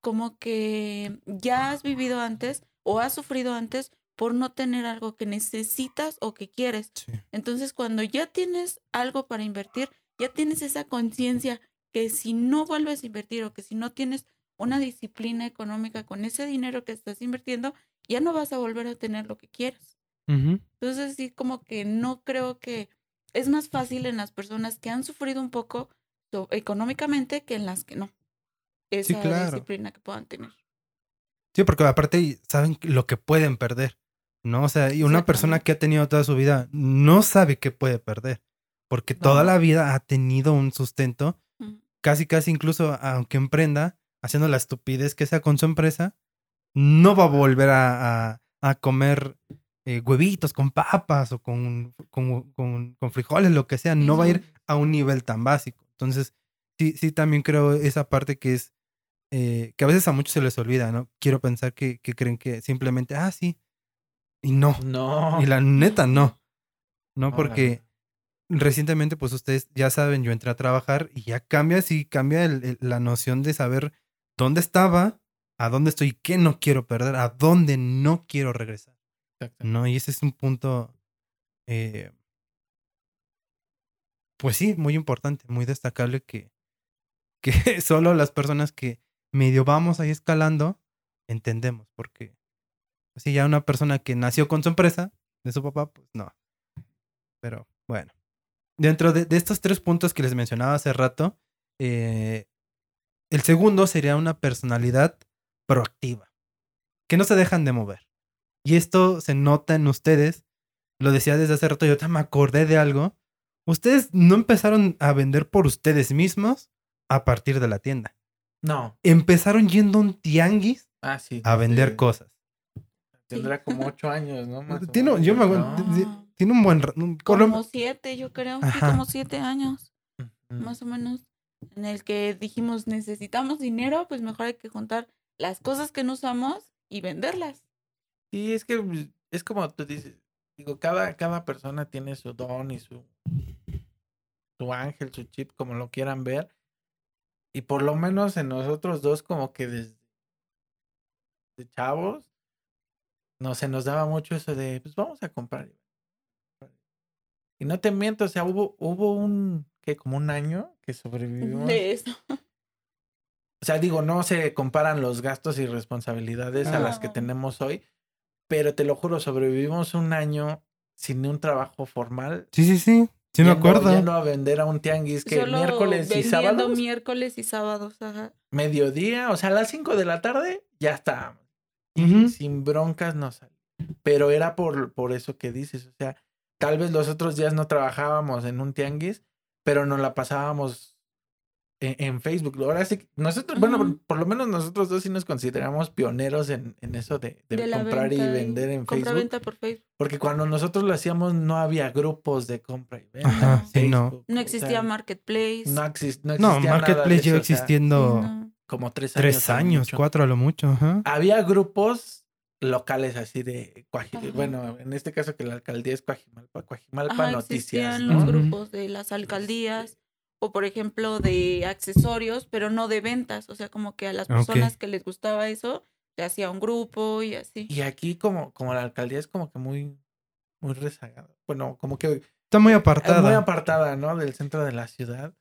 [SPEAKER 2] Como que ya has vivido antes o has sufrido antes por no tener algo que necesitas o que quieres.
[SPEAKER 1] Sí.
[SPEAKER 2] Entonces, cuando ya tienes algo para invertir, ya tienes esa conciencia que si no vuelves a invertir o que si no tienes una disciplina económica con ese dinero que estás invirtiendo, ya no vas a volver a tener lo que quieres. Entonces, sí, como que no creo que es más fácil en las personas que han sufrido un poco so- económicamente que en las que no. Esa
[SPEAKER 1] claro.
[SPEAKER 2] disciplina que puedan tener.
[SPEAKER 1] Sí, porque aparte saben lo que pueden perder, ¿no? O sea, y una persona que ha tenido toda su vida no sabe qué puede perder, porque toda la vida ha tenido un sustento, casi, casi incluso aunque emprenda, haciendo la estupidez que sea con su empresa, no va a volver a, a- a comer eh, huevitos con papas o con, con, con- con frijoles, lo que sea, no va a ir a un nivel tan básico. Entonces, sí, sí, también creo esa parte que es, eh, que a veces a muchos se les olvida, ¿no? Quiero pensar que, que creen que simplemente, ah, sí, y no.
[SPEAKER 3] No.
[SPEAKER 1] Y la neta, no. No, porque recientemente, pues ustedes ya saben, yo entré a trabajar y ya cambia, sí, cambia el- el- la noción de saber dónde estaba, a dónde estoy, qué no quiero perder, a dónde no quiero regresar. ¿No? Y ese es un punto, eh, pues sí, muy importante, muy destacable que, que solo las personas que medio vamos ahí escalando entendemos, porque pues sí, ya una persona que nació con su empresa, de su papá, pues no. Pero bueno, dentro de, de estos tres puntos que les mencionaba hace rato, eh, el segundo sería una personalidad proactiva, que no se dejan de mover. Y esto se nota en ustedes. Lo decía desde hace rato, yo me acordé de algo. Ustedes no empezaron a vender por ustedes mismos a partir de la tienda.
[SPEAKER 3] No.
[SPEAKER 1] Empezaron yendo a un tianguis
[SPEAKER 3] Ah, sí.
[SPEAKER 1] a vender
[SPEAKER 3] sí.
[SPEAKER 1] cosas.
[SPEAKER 3] Tendrá como ocho años, ¿no? Más
[SPEAKER 1] Tiene, yo me tiene un buen... un-
[SPEAKER 2] Como siete, yo creo. Sí,
[SPEAKER 1] Ajá.
[SPEAKER 2] como siete años, más o menos. En el que dijimos, necesitamos dinero, pues mejor hay que juntar las cosas que no usamos y venderlas.
[SPEAKER 3] Sí, es que pues, es como tú dices, digo, cada, cada persona tiene su don y su, su ángel, su chip, como lo quieran ver. Y por lo menos en nosotros dos, como que desde de chavos, no se nos daba mucho eso de, pues vamos a comprar. Y no te miento, o sea, hubo, hubo un, que como un año que sobrevivimos.
[SPEAKER 2] De eso.
[SPEAKER 3] O sea, digo, no se comparan los gastos y responsabilidades a las que
[SPEAKER 2] No.
[SPEAKER 3] tenemos hoy, pero te lo juro, sobrevivimos un año sin un trabajo formal.
[SPEAKER 1] Sí, sí, sí. Sí, me acuerdo.
[SPEAKER 3] Yendo a vender a un tianguis que
[SPEAKER 2] Solo
[SPEAKER 3] miércoles y
[SPEAKER 2] vendiendo
[SPEAKER 3] sábados,
[SPEAKER 2] miércoles y sábados, ajá.
[SPEAKER 3] mediodía, o sea, a las 5 de la tarde, ya estábamos. Y
[SPEAKER 1] Ujú.
[SPEAKER 3] sin broncas no salía. Pero era por, por eso que dices, o sea, tal vez los otros días no trabajábamos en un tianguis, pero nos la pasábamos en, en Facebook. Ahora sí, nosotros, bueno, por lo menos nosotros dos sí nos consideramos pioneros en, en eso de, de comprar y
[SPEAKER 2] venta
[SPEAKER 3] vender en Facebook.
[SPEAKER 2] Compra-venta por Facebook.
[SPEAKER 3] Porque cuando nosotros lo hacíamos no había grupos de compra y venta.
[SPEAKER 1] Ajá, sí, no.
[SPEAKER 3] Facebook,
[SPEAKER 2] No
[SPEAKER 3] o
[SPEAKER 2] existía
[SPEAKER 3] sea,
[SPEAKER 2] Marketplace.
[SPEAKER 3] No, exis- no
[SPEAKER 1] No,
[SPEAKER 3] existía nada de
[SPEAKER 1] Marketplace lleva
[SPEAKER 3] eso, o sea,
[SPEAKER 1] existiendo
[SPEAKER 2] no.
[SPEAKER 3] como tres años.
[SPEAKER 1] tres años, cuatro a lo mucho. Ajá.
[SPEAKER 3] Había grupos locales así de
[SPEAKER 2] Ajá.
[SPEAKER 3] bueno, en este caso que la alcaldía es Coajimalpa, Coajimalpa
[SPEAKER 2] Ajá,
[SPEAKER 3] Noticias,
[SPEAKER 2] existían
[SPEAKER 3] ¿no?
[SPEAKER 2] los grupos de las alcaldías o por ejemplo de accesorios, pero no de ventas, o sea, como que a las personas que les gustaba eso, se hacía un grupo y así.
[SPEAKER 3] Y aquí como, como la alcaldía es como que muy, muy rezagada. Bueno, como que
[SPEAKER 1] Está muy
[SPEAKER 3] es
[SPEAKER 1] apartada.
[SPEAKER 3] muy apartada, ¿no? Del centro de la ciudad.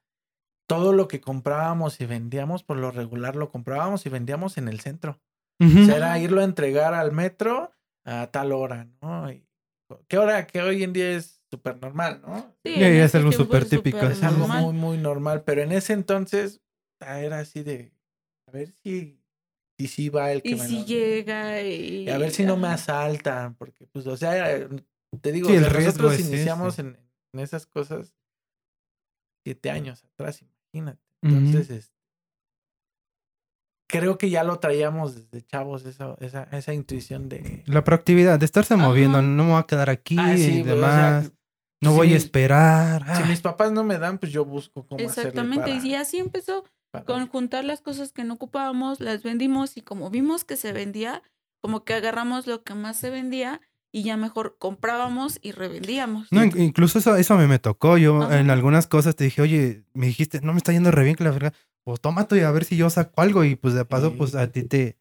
[SPEAKER 3] Todo lo que comprábamos y vendíamos, por lo regular lo comprábamos y vendíamos en el centro.
[SPEAKER 1] Ujú.
[SPEAKER 3] O sea, era irlo a entregar al metro a tal hora, ¿no? Y, ¿Qué hora? Que hoy en día es súper normal, ¿no?
[SPEAKER 2] Sí,
[SPEAKER 1] ya es
[SPEAKER 2] ese
[SPEAKER 1] algo súper típico,
[SPEAKER 3] Es algo
[SPEAKER 2] normal.
[SPEAKER 3] muy, muy normal, pero en ese entonces ah, era así de, a ver si, si sí va el que
[SPEAKER 2] Y
[SPEAKER 3] me
[SPEAKER 2] si
[SPEAKER 3] lo-
[SPEAKER 2] llega y...
[SPEAKER 3] y a ver si no me asaltan, porque pues, o sea, te digo,
[SPEAKER 1] Sí,
[SPEAKER 3] o
[SPEAKER 1] el
[SPEAKER 3] sea,
[SPEAKER 1] riesgo
[SPEAKER 3] nosotros
[SPEAKER 1] es ese.
[SPEAKER 3] iniciamos en, en esas cosas siete años atrás, imagínate. Entonces, este, creo que ya lo traíamos desde chavos, esa, esa, esa intuición de...
[SPEAKER 1] La proactividad, de estarse
[SPEAKER 2] Ajá.
[SPEAKER 1] moviendo, no me voy a quedar aquí
[SPEAKER 3] Ah, sí,
[SPEAKER 1] y
[SPEAKER 3] güey, o sea,
[SPEAKER 1] demás. No
[SPEAKER 3] si
[SPEAKER 1] voy a
[SPEAKER 3] mis-
[SPEAKER 1] esperar.
[SPEAKER 3] Si mis papás no me dan, pues yo busco cómo
[SPEAKER 2] Exactamente,
[SPEAKER 3] hacerle para,
[SPEAKER 2] y así empezó
[SPEAKER 3] para-
[SPEAKER 2] con juntar las cosas que no ocupábamos, las vendimos y como vimos que se vendía, como que agarramos lo que más se vendía y ya mejor comprábamos y revendíamos.
[SPEAKER 1] No, in- incluso eso, eso a mí me tocó. Yo
[SPEAKER 2] Ajá.
[SPEAKER 1] en algunas cosas te dije, oye, me dijiste, no me está yendo re bien que la verga. Pues toma tú y a ver si yo saco algo y pues de paso,
[SPEAKER 3] Sí.
[SPEAKER 1] pues a ti te...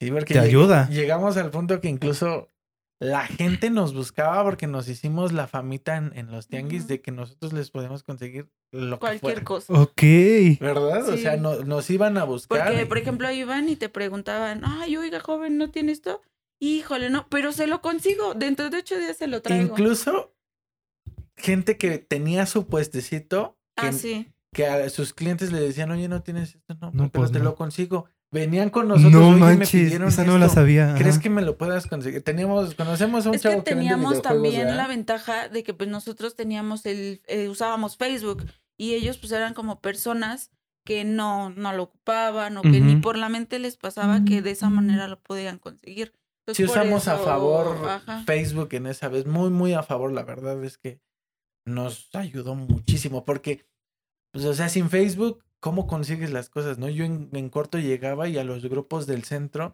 [SPEAKER 3] Sí, porque
[SPEAKER 1] te
[SPEAKER 3] lleg-
[SPEAKER 1] ayuda.
[SPEAKER 3] Llegamos al punto que incluso la gente nos buscaba porque nos hicimos la famita en, en los tianguis de que nosotros les podemos conseguir lo que
[SPEAKER 2] Cualquier
[SPEAKER 3] fuera.
[SPEAKER 2] cosa.
[SPEAKER 1] Ok.
[SPEAKER 3] ¿Verdad? O sea, no- nos iban a buscar.
[SPEAKER 2] Porque,
[SPEAKER 3] y-
[SPEAKER 2] por ejemplo, iban y te preguntaban, ay, oiga, joven, ¿no tiene esto? Híjole, no, pero se lo consigo. Dentro de ocho días se lo traigo.
[SPEAKER 3] incluso gente que tenía su puestecito, que,
[SPEAKER 2] ah, sí.
[SPEAKER 3] que a sus clientes le decían, oye, no tienes esto, no,
[SPEAKER 1] No,
[SPEAKER 3] pero
[SPEAKER 1] pues
[SPEAKER 3] te
[SPEAKER 1] no.
[SPEAKER 3] lo consigo. Venían con nosotros,
[SPEAKER 1] no
[SPEAKER 3] oye, me
[SPEAKER 1] manches,
[SPEAKER 3] pidieron
[SPEAKER 1] esa no la
[SPEAKER 3] esto.
[SPEAKER 1] sabía.
[SPEAKER 3] ¿Crees que me lo puedas conseguir? Teníamos, conocemos a un
[SPEAKER 2] Es que
[SPEAKER 3] chavo que,
[SPEAKER 2] teníamos
[SPEAKER 3] videojuegos,
[SPEAKER 2] también
[SPEAKER 3] ¿verdad?
[SPEAKER 2] la ventaja de que pues nosotros teníamos el, eh, usábamos Facebook y ellos pues eran como personas que no, no lo ocupaban o que ni
[SPEAKER 1] Ujú.
[SPEAKER 2] por la mente les pasaba que de esa manera lo podían conseguir. Entonces, por
[SPEAKER 3] usamos a
[SPEAKER 2] eso,
[SPEAKER 3] favor
[SPEAKER 2] ajá.
[SPEAKER 3] Facebook en esa vez, muy, muy a favor, la verdad es que nos ayudó muchísimo, porque, pues, o sea, sin Facebook, ¿cómo consigues las cosas, no? Yo en, en corto llegaba y a los grupos del centro,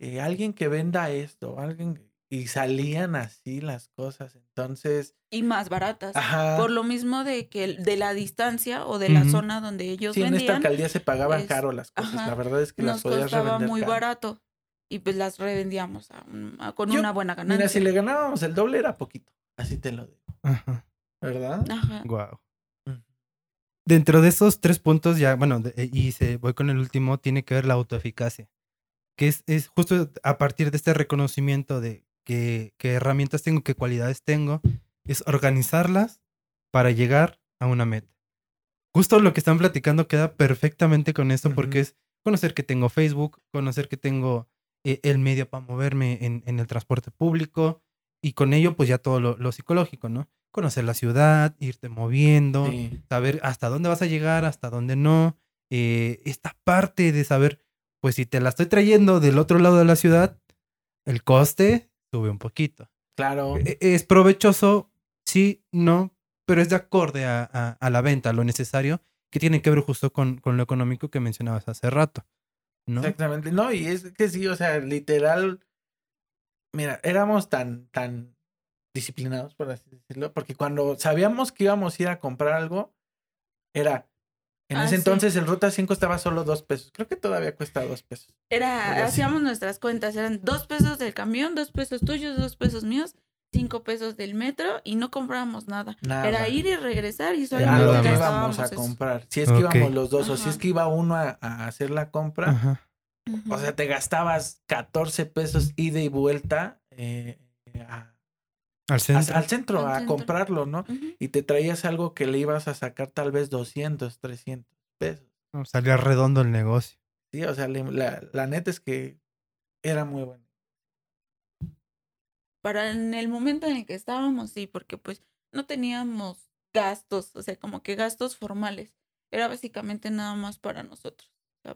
[SPEAKER 3] eh, alguien que venda esto, alguien, y salían así las cosas, entonces,
[SPEAKER 2] Y más baratas.
[SPEAKER 3] ajá,
[SPEAKER 2] Por lo mismo de que de la distancia o de la zona donde ellos
[SPEAKER 3] sí, en esta alcaldía se pagaban
[SPEAKER 2] es-
[SPEAKER 3] caro las cosas,
[SPEAKER 2] ajá,
[SPEAKER 3] la verdad es que las podías
[SPEAKER 2] costaba
[SPEAKER 3] revender
[SPEAKER 2] muy
[SPEAKER 3] caro.
[SPEAKER 2] barato y pues las revendíamos a un- a- con
[SPEAKER 3] Yo-
[SPEAKER 2] una buena ganancia.
[SPEAKER 3] Mira, si le ganábamos el doble era poquito, así te lo digo,
[SPEAKER 1] Ajá.
[SPEAKER 3] ¿verdad?
[SPEAKER 2] Ajá.
[SPEAKER 1] Guau. Dentro de esos tres puntos ya, bueno, de- y se, voy con el último, tiene que ver la autoeficacia. Que es, es justo a partir de este reconocimiento de qué, herramientas tengo, qué cualidades tengo, es organizarlas para llegar a una meta. Justo lo que están platicando queda perfectamente con esto porque
[SPEAKER 3] Ujú.
[SPEAKER 1] es conocer que tengo Facebook, conocer que tengo eh, el medio para moverme en, en el transporte público y con ello pues ya todo lo, lo psicológico, ¿no? Conocer la ciudad, irte moviendo,
[SPEAKER 3] Sí.
[SPEAKER 1] saber hasta dónde vas a llegar, hasta dónde no. Eh, esta parte de saber, pues si te la estoy trayendo del otro lado de la ciudad, el coste sube un poquito.
[SPEAKER 3] Claro.
[SPEAKER 1] E- ¿Es provechoso? Sí, no, pero es de acorde a, a- a la venta, a lo necesario, que tiene que ver justo con, con lo económico que mencionabas hace rato. ¿no?
[SPEAKER 3] Exactamente. No, y es que sí, o sea, literal. Mira, éramos tan, tan disciplinados, por así decirlo, porque cuando sabíamos que íbamos a ir a comprar algo, era. En
[SPEAKER 2] Ah,
[SPEAKER 3] ese
[SPEAKER 2] sí.
[SPEAKER 3] entonces el Ruta 5 estaba solo dos pesos. Creo que todavía cuesta dos pesos.
[SPEAKER 2] Era,
[SPEAKER 3] así.
[SPEAKER 2] hacíamos nuestras cuentas, eran dos pesos del camión, dos pesos tuyos, dos pesos míos, cinco pesos del metro y no comprábamos nada.
[SPEAKER 3] Nada.
[SPEAKER 2] Era ir y regresar y solamente
[SPEAKER 3] lo que íbamos a
[SPEAKER 2] eso.
[SPEAKER 3] comprar. Si es que
[SPEAKER 1] Ok.
[SPEAKER 3] íbamos los dos, o si
[SPEAKER 2] Ajá.
[SPEAKER 3] es que iba uno a, a hacer la compra,
[SPEAKER 1] Ajá.
[SPEAKER 3] O sea, te gastabas 14 pesos ida y vuelta eh, a,
[SPEAKER 1] Al
[SPEAKER 3] a-
[SPEAKER 1] centro.
[SPEAKER 3] al centro
[SPEAKER 2] Al
[SPEAKER 3] a
[SPEAKER 2] centro.
[SPEAKER 3] comprarlo, ¿no? Y te traías algo que le ibas a sacar tal vez 200, 300 pesos.
[SPEAKER 1] No, Salía redondo el negocio.
[SPEAKER 3] Sí, o sea, la, la neta es que era muy bueno.
[SPEAKER 2] Para en el momento en el que estábamos, sí, porque pues no teníamos gastos, o sea, como que gastos formales. Era básicamente nada más para nosotros.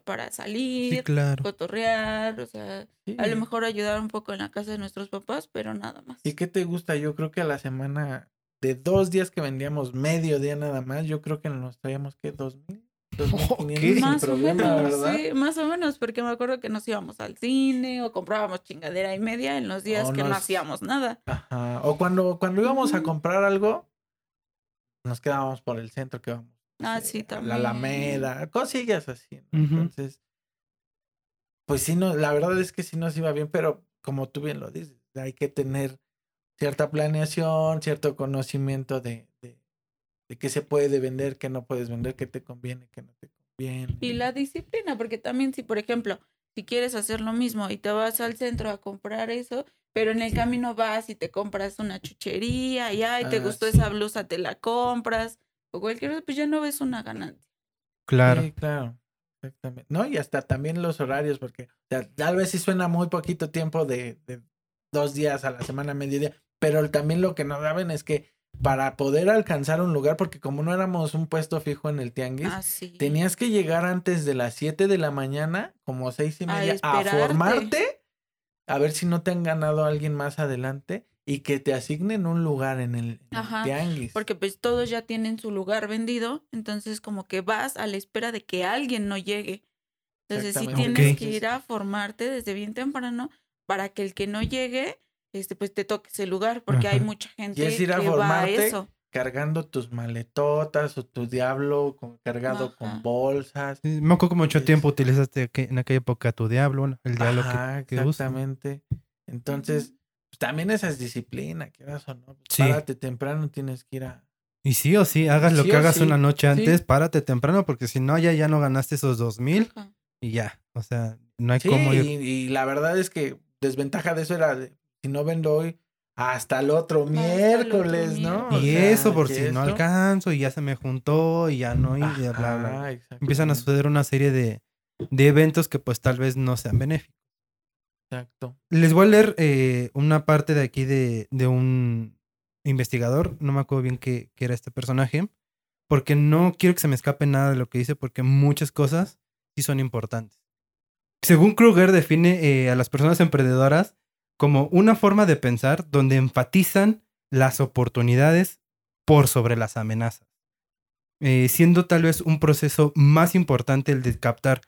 [SPEAKER 2] Para
[SPEAKER 1] Sí,
[SPEAKER 2] salir,
[SPEAKER 1] claro.
[SPEAKER 2] cotorrear, o sea,
[SPEAKER 3] Sí.
[SPEAKER 2] a lo mejor ayudar un poco en la casa de nuestros papás, pero nada más.
[SPEAKER 3] ¿Y qué te gusta? Yo creo que a la semana de dos días que vendíamos medio día nada más, yo creo que nos traíamos que dos mil, dos mil
[SPEAKER 1] Ok.
[SPEAKER 3] quinientos sin
[SPEAKER 2] Más o menos,
[SPEAKER 3] ¿verdad?
[SPEAKER 2] sí, más o menos, porque me acuerdo que nos íbamos al cine o comprábamos chingadera y media en los días
[SPEAKER 3] O
[SPEAKER 2] que no hacíamos nada.
[SPEAKER 3] Ajá. O cuando, cuando íbamos a comprar algo, nos quedábamos por el centro, que vamos.
[SPEAKER 2] Ah, sí, también.
[SPEAKER 3] La Alameda, cosillas así. Entonces, pues sí, no, la verdad es que sí nos iba bien, pero como tú bien lo dices, hay que tener cierta planeación, cierto conocimiento de, de, de qué se puede vender, qué no puedes vender, qué te conviene, qué no te conviene.
[SPEAKER 2] Y la disciplina, porque también si, por ejemplo, si quieres hacer lo mismo y te vas al centro a comprar eso, pero en el camino vas y te compras una chuchería y ay, te
[SPEAKER 3] Ah,
[SPEAKER 2] gustó
[SPEAKER 3] sí.
[SPEAKER 2] esa blusa, te la compras o cualquier cosa, pues ya no ves una ganancia.
[SPEAKER 1] Claro.
[SPEAKER 3] Sí, claro. Exactamente. No, y hasta también los horarios, porque o sea, tal vez sí suena muy poquito tiempo de, de dos días a la semana, mediodía, pero también lo que nos daban es que para poder alcanzar un lugar, porque como no éramos un puesto fijo en el tianguis,
[SPEAKER 2] Ah, sí.
[SPEAKER 3] tenías que llegar antes de las 7 de la mañana, como seis y
[SPEAKER 2] A
[SPEAKER 3] media, a,
[SPEAKER 2] esperarte.
[SPEAKER 3] formarte, a ver si no te han ganado a alguien más adelante y que te asignen un lugar en el, en el
[SPEAKER 2] Ajá,
[SPEAKER 3] tianguis.
[SPEAKER 2] Porque pues todos ya tienen su lugar vendido, entonces como que vas a la espera de que alguien no llegue. Entonces sí tienes que ir a formarte desde bien temprano para que el que no llegue, este pues te toque ese lugar, porque hay mucha gente
[SPEAKER 3] es ir a
[SPEAKER 2] que va a
[SPEAKER 3] formarte,
[SPEAKER 2] eso.
[SPEAKER 3] cargando tus maletotas o tu diablo con- cargado
[SPEAKER 2] Ajá.
[SPEAKER 3] con bolsas.
[SPEAKER 1] Sí, Me acuerdo que mucho
[SPEAKER 3] Es-
[SPEAKER 1] tiempo utilizaste que- en aquella época tu diablo, bueno, el diablo que-
[SPEAKER 3] Ajá,
[SPEAKER 1] que,
[SPEAKER 3] exactamente. Entonces, pues, también esa es disciplina, quieras o no. Pues,
[SPEAKER 1] Sí.
[SPEAKER 3] Párate temprano, tienes que ir a...
[SPEAKER 1] Y sí o sí, hagas lo
[SPEAKER 3] Sí
[SPEAKER 1] que hagas
[SPEAKER 3] sí,
[SPEAKER 1] una noche
[SPEAKER 3] sí.
[SPEAKER 1] antes, párate temprano, porque si no, ya, ya no ganaste esos dos mil y ya. O sea, no hay
[SPEAKER 3] Sí,
[SPEAKER 1] cómo ir.
[SPEAKER 3] y, y la verdad es que desventaja de eso era, de, si no vendo hoy, hasta el otro
[SPEAKER 2] el otro
[SPEAKER 3] miércoles, ¿no? O
[SPEAKER 1] Y
[SPEAKER 3] sea,
[SPEAKER 1] eso por si no alcanzo y ya se me juntó y ya no, y ya bla, Empiezan a suceder una serie de, de eventos que pues tal vez no sean benéficos.
[SPEAKER 3] Exacto.
[SPEAKER 1] Les voy a leer eh, una parte de aquí de, de un investigador, no me acuerdo bien qué, era este personaje, porque no quiero que se me escape nada de lo que dice, porque muchas cosas sí son importantes. Según Kruger define eh, a las personas emprendedoras como una forma de pensar donde enfatizan las oportunidades por sobre las amenazas, Eh, siendo tal vez un proceso más importante el de captar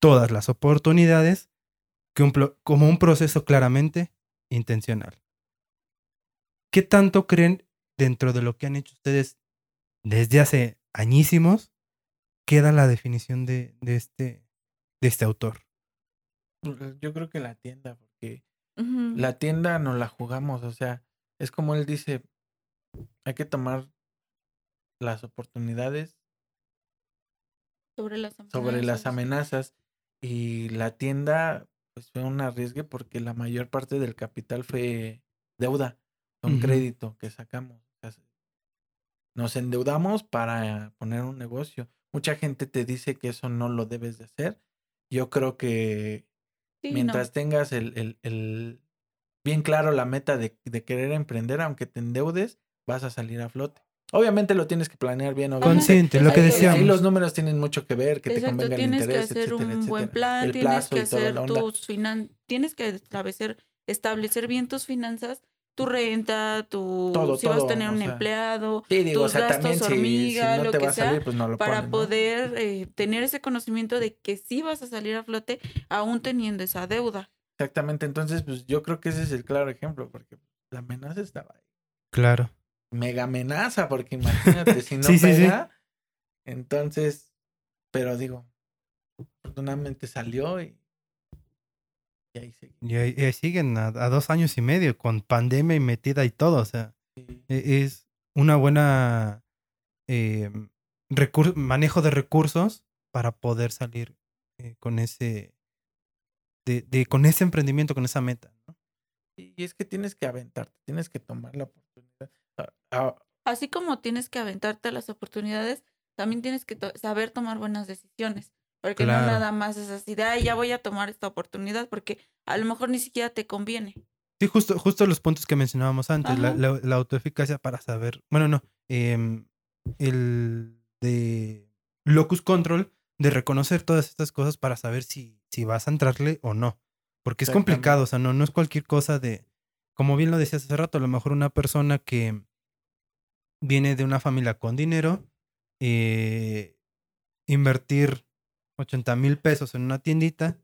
[SPEAKER 1] todas las oportunidades que un plo- como un proceso claramente intencional. ¿Qué tanto creen dentro de lo que han hecho ustedes desde hace añísimos queda la definición de, de este, de este autor?
[SPEAKER 3] Pues, Yo creo que la tienda, porque la tienda nos la jugamos, o sea, es como él dice, hay que tomar las oportunidades
[SPEAKER 2] sobre las
[SPEAKER 3] sobre las
[SPEAKER 2] amenazas
[SPEAKER 3] y la tienda pues fue un arriesgue porque la mayor parte del capital fue deuda, un crédito que sacamos. Nos endeudamos para poner un negocio. Mucha gente te dice que eso no lo debes de hacer. Yo creo que
[SPEAKER 2] Sí, no.
[SPEAKER 3] mientras tengas el, el- el- bien claro la meta de, de querer emprender, aunque te endeudes, vas a salir a flote. Obviamente lo tienes que planear bien, obviamente.
[SPEAKER 1] Consciente, lo que
[SPEAKER 3] Ahí-
[SPEAKER 1] decíamos.
[SPEAKER 3] Ahí los números tienen mucho que ver, que te
[SPEAKER 2] Exacto,
[SPEAKER 3] convenga el
[SPEAKER 2] tienes
[SPEAKER 3] interés,
[SPEAKER 2] que hacer
[SPEAKER 3] etcétera,
[SPEAKER 2] un buen plan,
[SPEAKER 3] El
[SPEAKER 2] tienes
[SPEAKER 3] plazo
[SPEAKER 2] que hacer tus finan tienes que establecer, establecer bien tus finanzas, tu renta, tu
[SPEAKER 3] Todo,
[SPEAKER 2] si vas a tener un
[SPEAKER 3] sea,
[SPEAKER 2] empleado,
[SPEAKER 3] Sí, digo, o
[SPEAKER 2] tus
[SPEAKER 3] sea,
[SPEAKER 2] gastos
[SPEAKER 3] si, si
[SPEAKER 2] hormiga,
[SPEAKER 3] no
[SPEAKER 2] lo
[SPEAKER 3] te
[SPEAKER 2] que
[SPEAKER 3] va a
[SPEAKER 2] sea,
[SPEAKER 3] salir, pues no lo
[SPEAKER 2] para poder eh, tener ese conocimiento de que sí vas a salir a flote aún teniendo esa deuda.
[SPEAKER 3] Exactamente, entonces, pues yo creo que ese es el claro ejemplo, porque la amenaza estaba ahí.
[SPEAKER 1] Claro.
[SPEAKER 3] Mega amenaza, porque imagínate, si no
[SPEAKER 1] Sí, sí, sí.
[SPEAKER 3] pega, entonces, pero digo, afortunadamente salió y, y ahí seguí.
[SPEAKER 1] Y ahí, y ahí siguen a, a dos años y medio con pandemia y metida y todo. O sea, e- es una buena eh, manejo de recursos para poder salir eh, con ese de, de- con ese emprendimiento, con esa meta.
[SPEAKER 3] y es que tienes que aventarte, tienes que tomar la oportunidad.
[SPEAKER 2] Así como tienes que aventarte a las oportunidades, también tienes que to- saber tomar buenas decisiones. Porque
[SPEAKER 1] Claro.
[SPEAKER 2] no nada más es así de, ay, ya voy a tomar esta oportunidad porque a lo mejor ni siquiera te conviene.
[SPEAKER 1] Sí, justo, justo los puntos que mencionábamos antes, la,
[SPEAKER 2] Ajá.
[SPEAKER 1] la, la autoeficacia para saber, bueno, no, em, el de locus control, de reconocer todas estas cosas para saber si, si vas a entrarle o no. Porque es complicado, o sea, no, no es cualquier cosa de, como bien lo decías hace rato, a lo mejor una persona que viene de una familia con dinero, eh, invertir 80 mil pesos en una tiendita,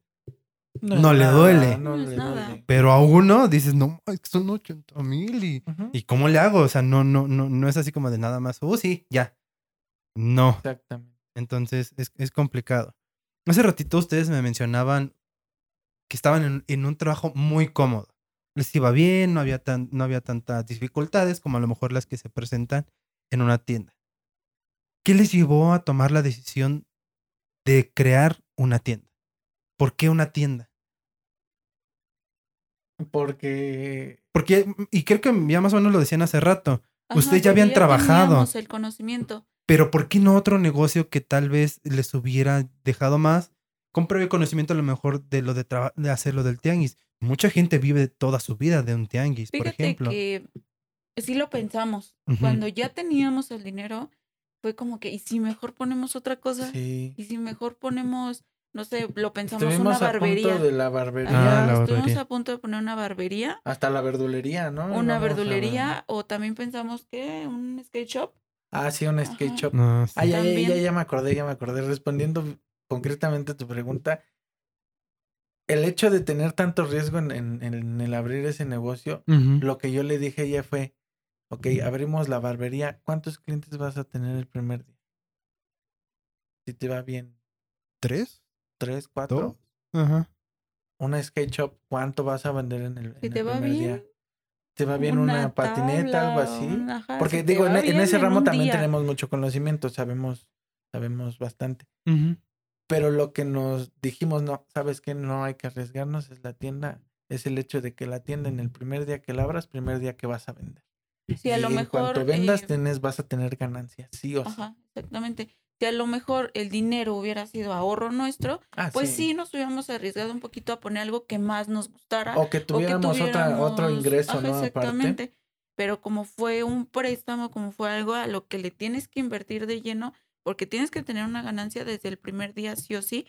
[SPEAKER 1] No le
[SPEAKER 3] nada,
[SPEAKER 1] duele.
[SPEAKER 3] No le
[SPEAKER 1] pero a uno dices, no, es que son 80 mil y... ¿Y cómo le hago? O sea, no, no, no, no es así como de nada más. Oh, sí, ya. No.
[SPEAKER 3] Exactamente.
[SPEAKER 1] Entonces es, es complicado. Hace ratito ustedes me mencionaban que estaban en, en un trabajo muy cómodo. Les iba bien, no había, tan, no había tantas dificultades como a lo mejor las que se presentan en una tienda. ¿Qué les llevó a tomar la decisión de crear una tienda? ¿Por qué una tienda?
[SPEAKER 3] Porque
[SPEAKER 1] Porque, y creo que ya más o menos lo decían hace rato, Ustedes ya habían trabajado.
[SPEAKER 2] teníamos el conocimiento.
[SPEAKER 1] Pero ¿por qué no otro negocio que tal vez les hubiera dejado más? Con previo conocimiento a lo mejor de lo de, de hacerlo del tianguis. Mucha gente vive toda su vida de un tianguis, por
[SPEAKER 2] Fíjate
[SPEAKER 1] ejemplo.
[SPEAKER 2] que sí lo pensamos.
[SPEAKER 1] Ujú.
[SPEAKER 2] Cuando ya teníamos el dinero, fue como que, ¿y si mejor ponemos otra cosa?
[SPEAKER 3] sí.
[SPEAKER 2] ¿Y si mejor ponemos, no sé, lo pensamos
[SPEAKER 3] Estuvimos
[SPEAKER 2] una
[SPEAKER 3] a
[SPEAKER 2] barbería?
[SPEAKER 3] punto de la barbería.
[SPEAKER 1] Ah, la
[SPEAKER 2] estuvimos
[SPEAKER 1] barbería.
[SPEAKER 2] a punto de poner una barbería,
[SPEAKER 3] Hasta la verdulería, ¿no?
[SPEAKER 2] una
[SPEAKER 3] a-
[SPEAKER 2] verdulería, o también pensamos que un skate shop.
[SPEAKER 3] Ah, sí, un skate
[SPEAKER 2] Ajá.
[SPEAKER 3] shop.
[SPEAKER 1] No, sí.
[SPEAKER 3] Ah, ya, ya, ya,
[SPEAKER 2] También.
[SPEAKER 3] ya me acordé, ya me acordé. Respondiendo concretamente a tu pregunta, el hecho de tener tanto riesgo en, en- en el abrir ese negocio, lo que yo le dije a ella fue, ok, abrimos la barbería, ¿cuántos clientes vas a tener el primer día? Si te va bien,
[SPEAKER 1] ¿Tres?
[SPEAKER 3] tres, cuatro.
[SPEAKER 1] Ajá.
[SPEAKER 3] Una skate shop, ¿cuánto vas a vender en el,
[SPEAKER 2] Si
[SPEAKER 3] en
[SPEAKER 2] te
[SPEAKER 3] el
[SPEAKER 2] va
[SPEAKER 3] primer
[SPEAKER 2] bien,
[SPEAKER 3] día? ¿Te va bien una, patineta, algo así?
[SPEAKER 2] ajá,
[SPEAKER 3] Porque
[SPEAKER 2] si te
[SPEAKER 3] digo, en,
[SPEAKER 2] bien
[SPEAKER 3] ese
[SPEAKER 2] en
[SPEAKER 3] ramo también
[SPEAKER 2] día.
[SPEAKER 3] tenemos mucho conocimiento, sabemos, sabemos bastante. Pero lo que nos dijimos, no, sabes que no hay que arriesgarnos, es la tienda, es el hecho de que la tienda en el primer día que la abras, primer día que vas a vender.
[SPEAKER 2] Si a
[SPEAKER 3] y
[SPEAKER 2] lo
[SPEAKER 3] en
[SPEAKER 2] mejor.
[SPEAKER 3] cuanto vendas,
[SPEAKER 2] eh,
[SPEAKER 3] vas a tener ganancias, sí o sí.
[SPEAKER 2] Ajá, exactamente. Si a lo mejor el dinero hubiera sido ahorro nuestro,
[SPEAKER 3] Ah,
[SPEAKER 2] pues sí. nos hubiéramos arriesgado un poquito a poner algo que más nos gustara.
[SPEAKER 3] O que
[SPEAKER 2] o que
[SPEAKER 3] tuviéramos, otra, otro ingreso,
[SPEAKER 2] ajá,
[SPEAKER 3] ¿no? Aparte.
[SPEAKER 2] Exactamente. Pero como fue un préstamo, como fue algo a lo que le tienes que invertir de lleno, porque tienes que tener una ganancia desde el primer día, sí o sí,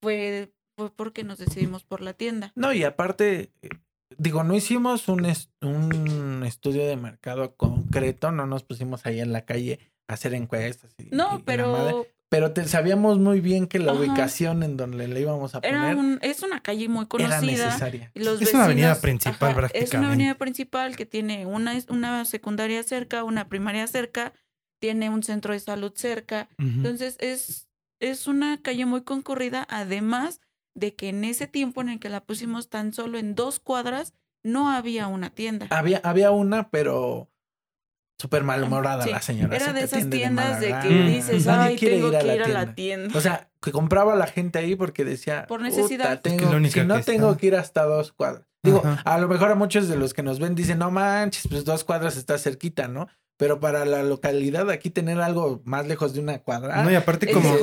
[SPEAKER 2] fue, fue porque nos decidimos por la tienda.
[SPEAKER 3] No, y aparte, eh, digo, no hicimos un, un estudio de mercado concreto, no nos pusimos ahí en la calle a hacer encuestas. y-
[SPEAKER 2] No, pero
[SPEAKER 3] pero te, sabíamos muy bien que la
[SPEAKER 2] Ajá.
[SPEAKER 3] ubicación en donde le íbamos a poner
[SPEAKER 2] era un, es una calle muy
[SPEAKER 3] era
[SPEAKER 2] conocida.
[SPEAKER 3] necesaria.
[SPEAKER 2] y los
[SPEAKER 1] Es una avenida principal,
[SPEAKER 2] Es una
[SPEAKER 1] prácticamente.
[SPEAKER 2] avenida principal que tiene una, una secundaria cerca, una primaria cerca, tiene un centro de salud cerca. Entonces es, es una calle muy concurrida, además de que en ese tiempo en el que la pusimos tan solo en dos cuadras, no había una tienda.
[SPEAKER 3] Había, había una, pero súper malhumorada
[SPEAKER 2] Sí,
[SPEAKER 3] la señora.
[SPEAKER 2] Era
[SPEAKER 3] se
[SPEAKER 2] de esas tiendas de que dices, ay, tengo
[SPEAKER 3] ir a
[SPEAKER 2] que
[SPEAKER 3] la
[SPEAKER 2] ir a la
[SPEAKER 3] tienda. O sea, que compraba a la gente ahí porque decía,
[SPEAKER 2] Por
[SPEAKER 3] "Puta,
[SPEAKER 2] necesidad. Es que
[SPEAKER 1] es
[SPEAKER 3] tengo-
[SPEAKER 1] única
[SPEAKER 3] si no
[SPEAKER 1] que
[SPEAKER 3] tengo
[SPEAKER 1] está".
[SPEAKER 3] que ir hasta dos cuadras. Digo,
[SPEAKER 1] Ajá.
[SPEAKER 3] a lo mejor a muchos de los que nos ven dicen, no manches, pues dos cuadras está cerquita, ¿no? Pero para la localidad aquí tener algo más lejos de una cuadra.
[SPEAKER 1] No, y aparte
[SPEAKER 2] es
[SPEAKER 1] como...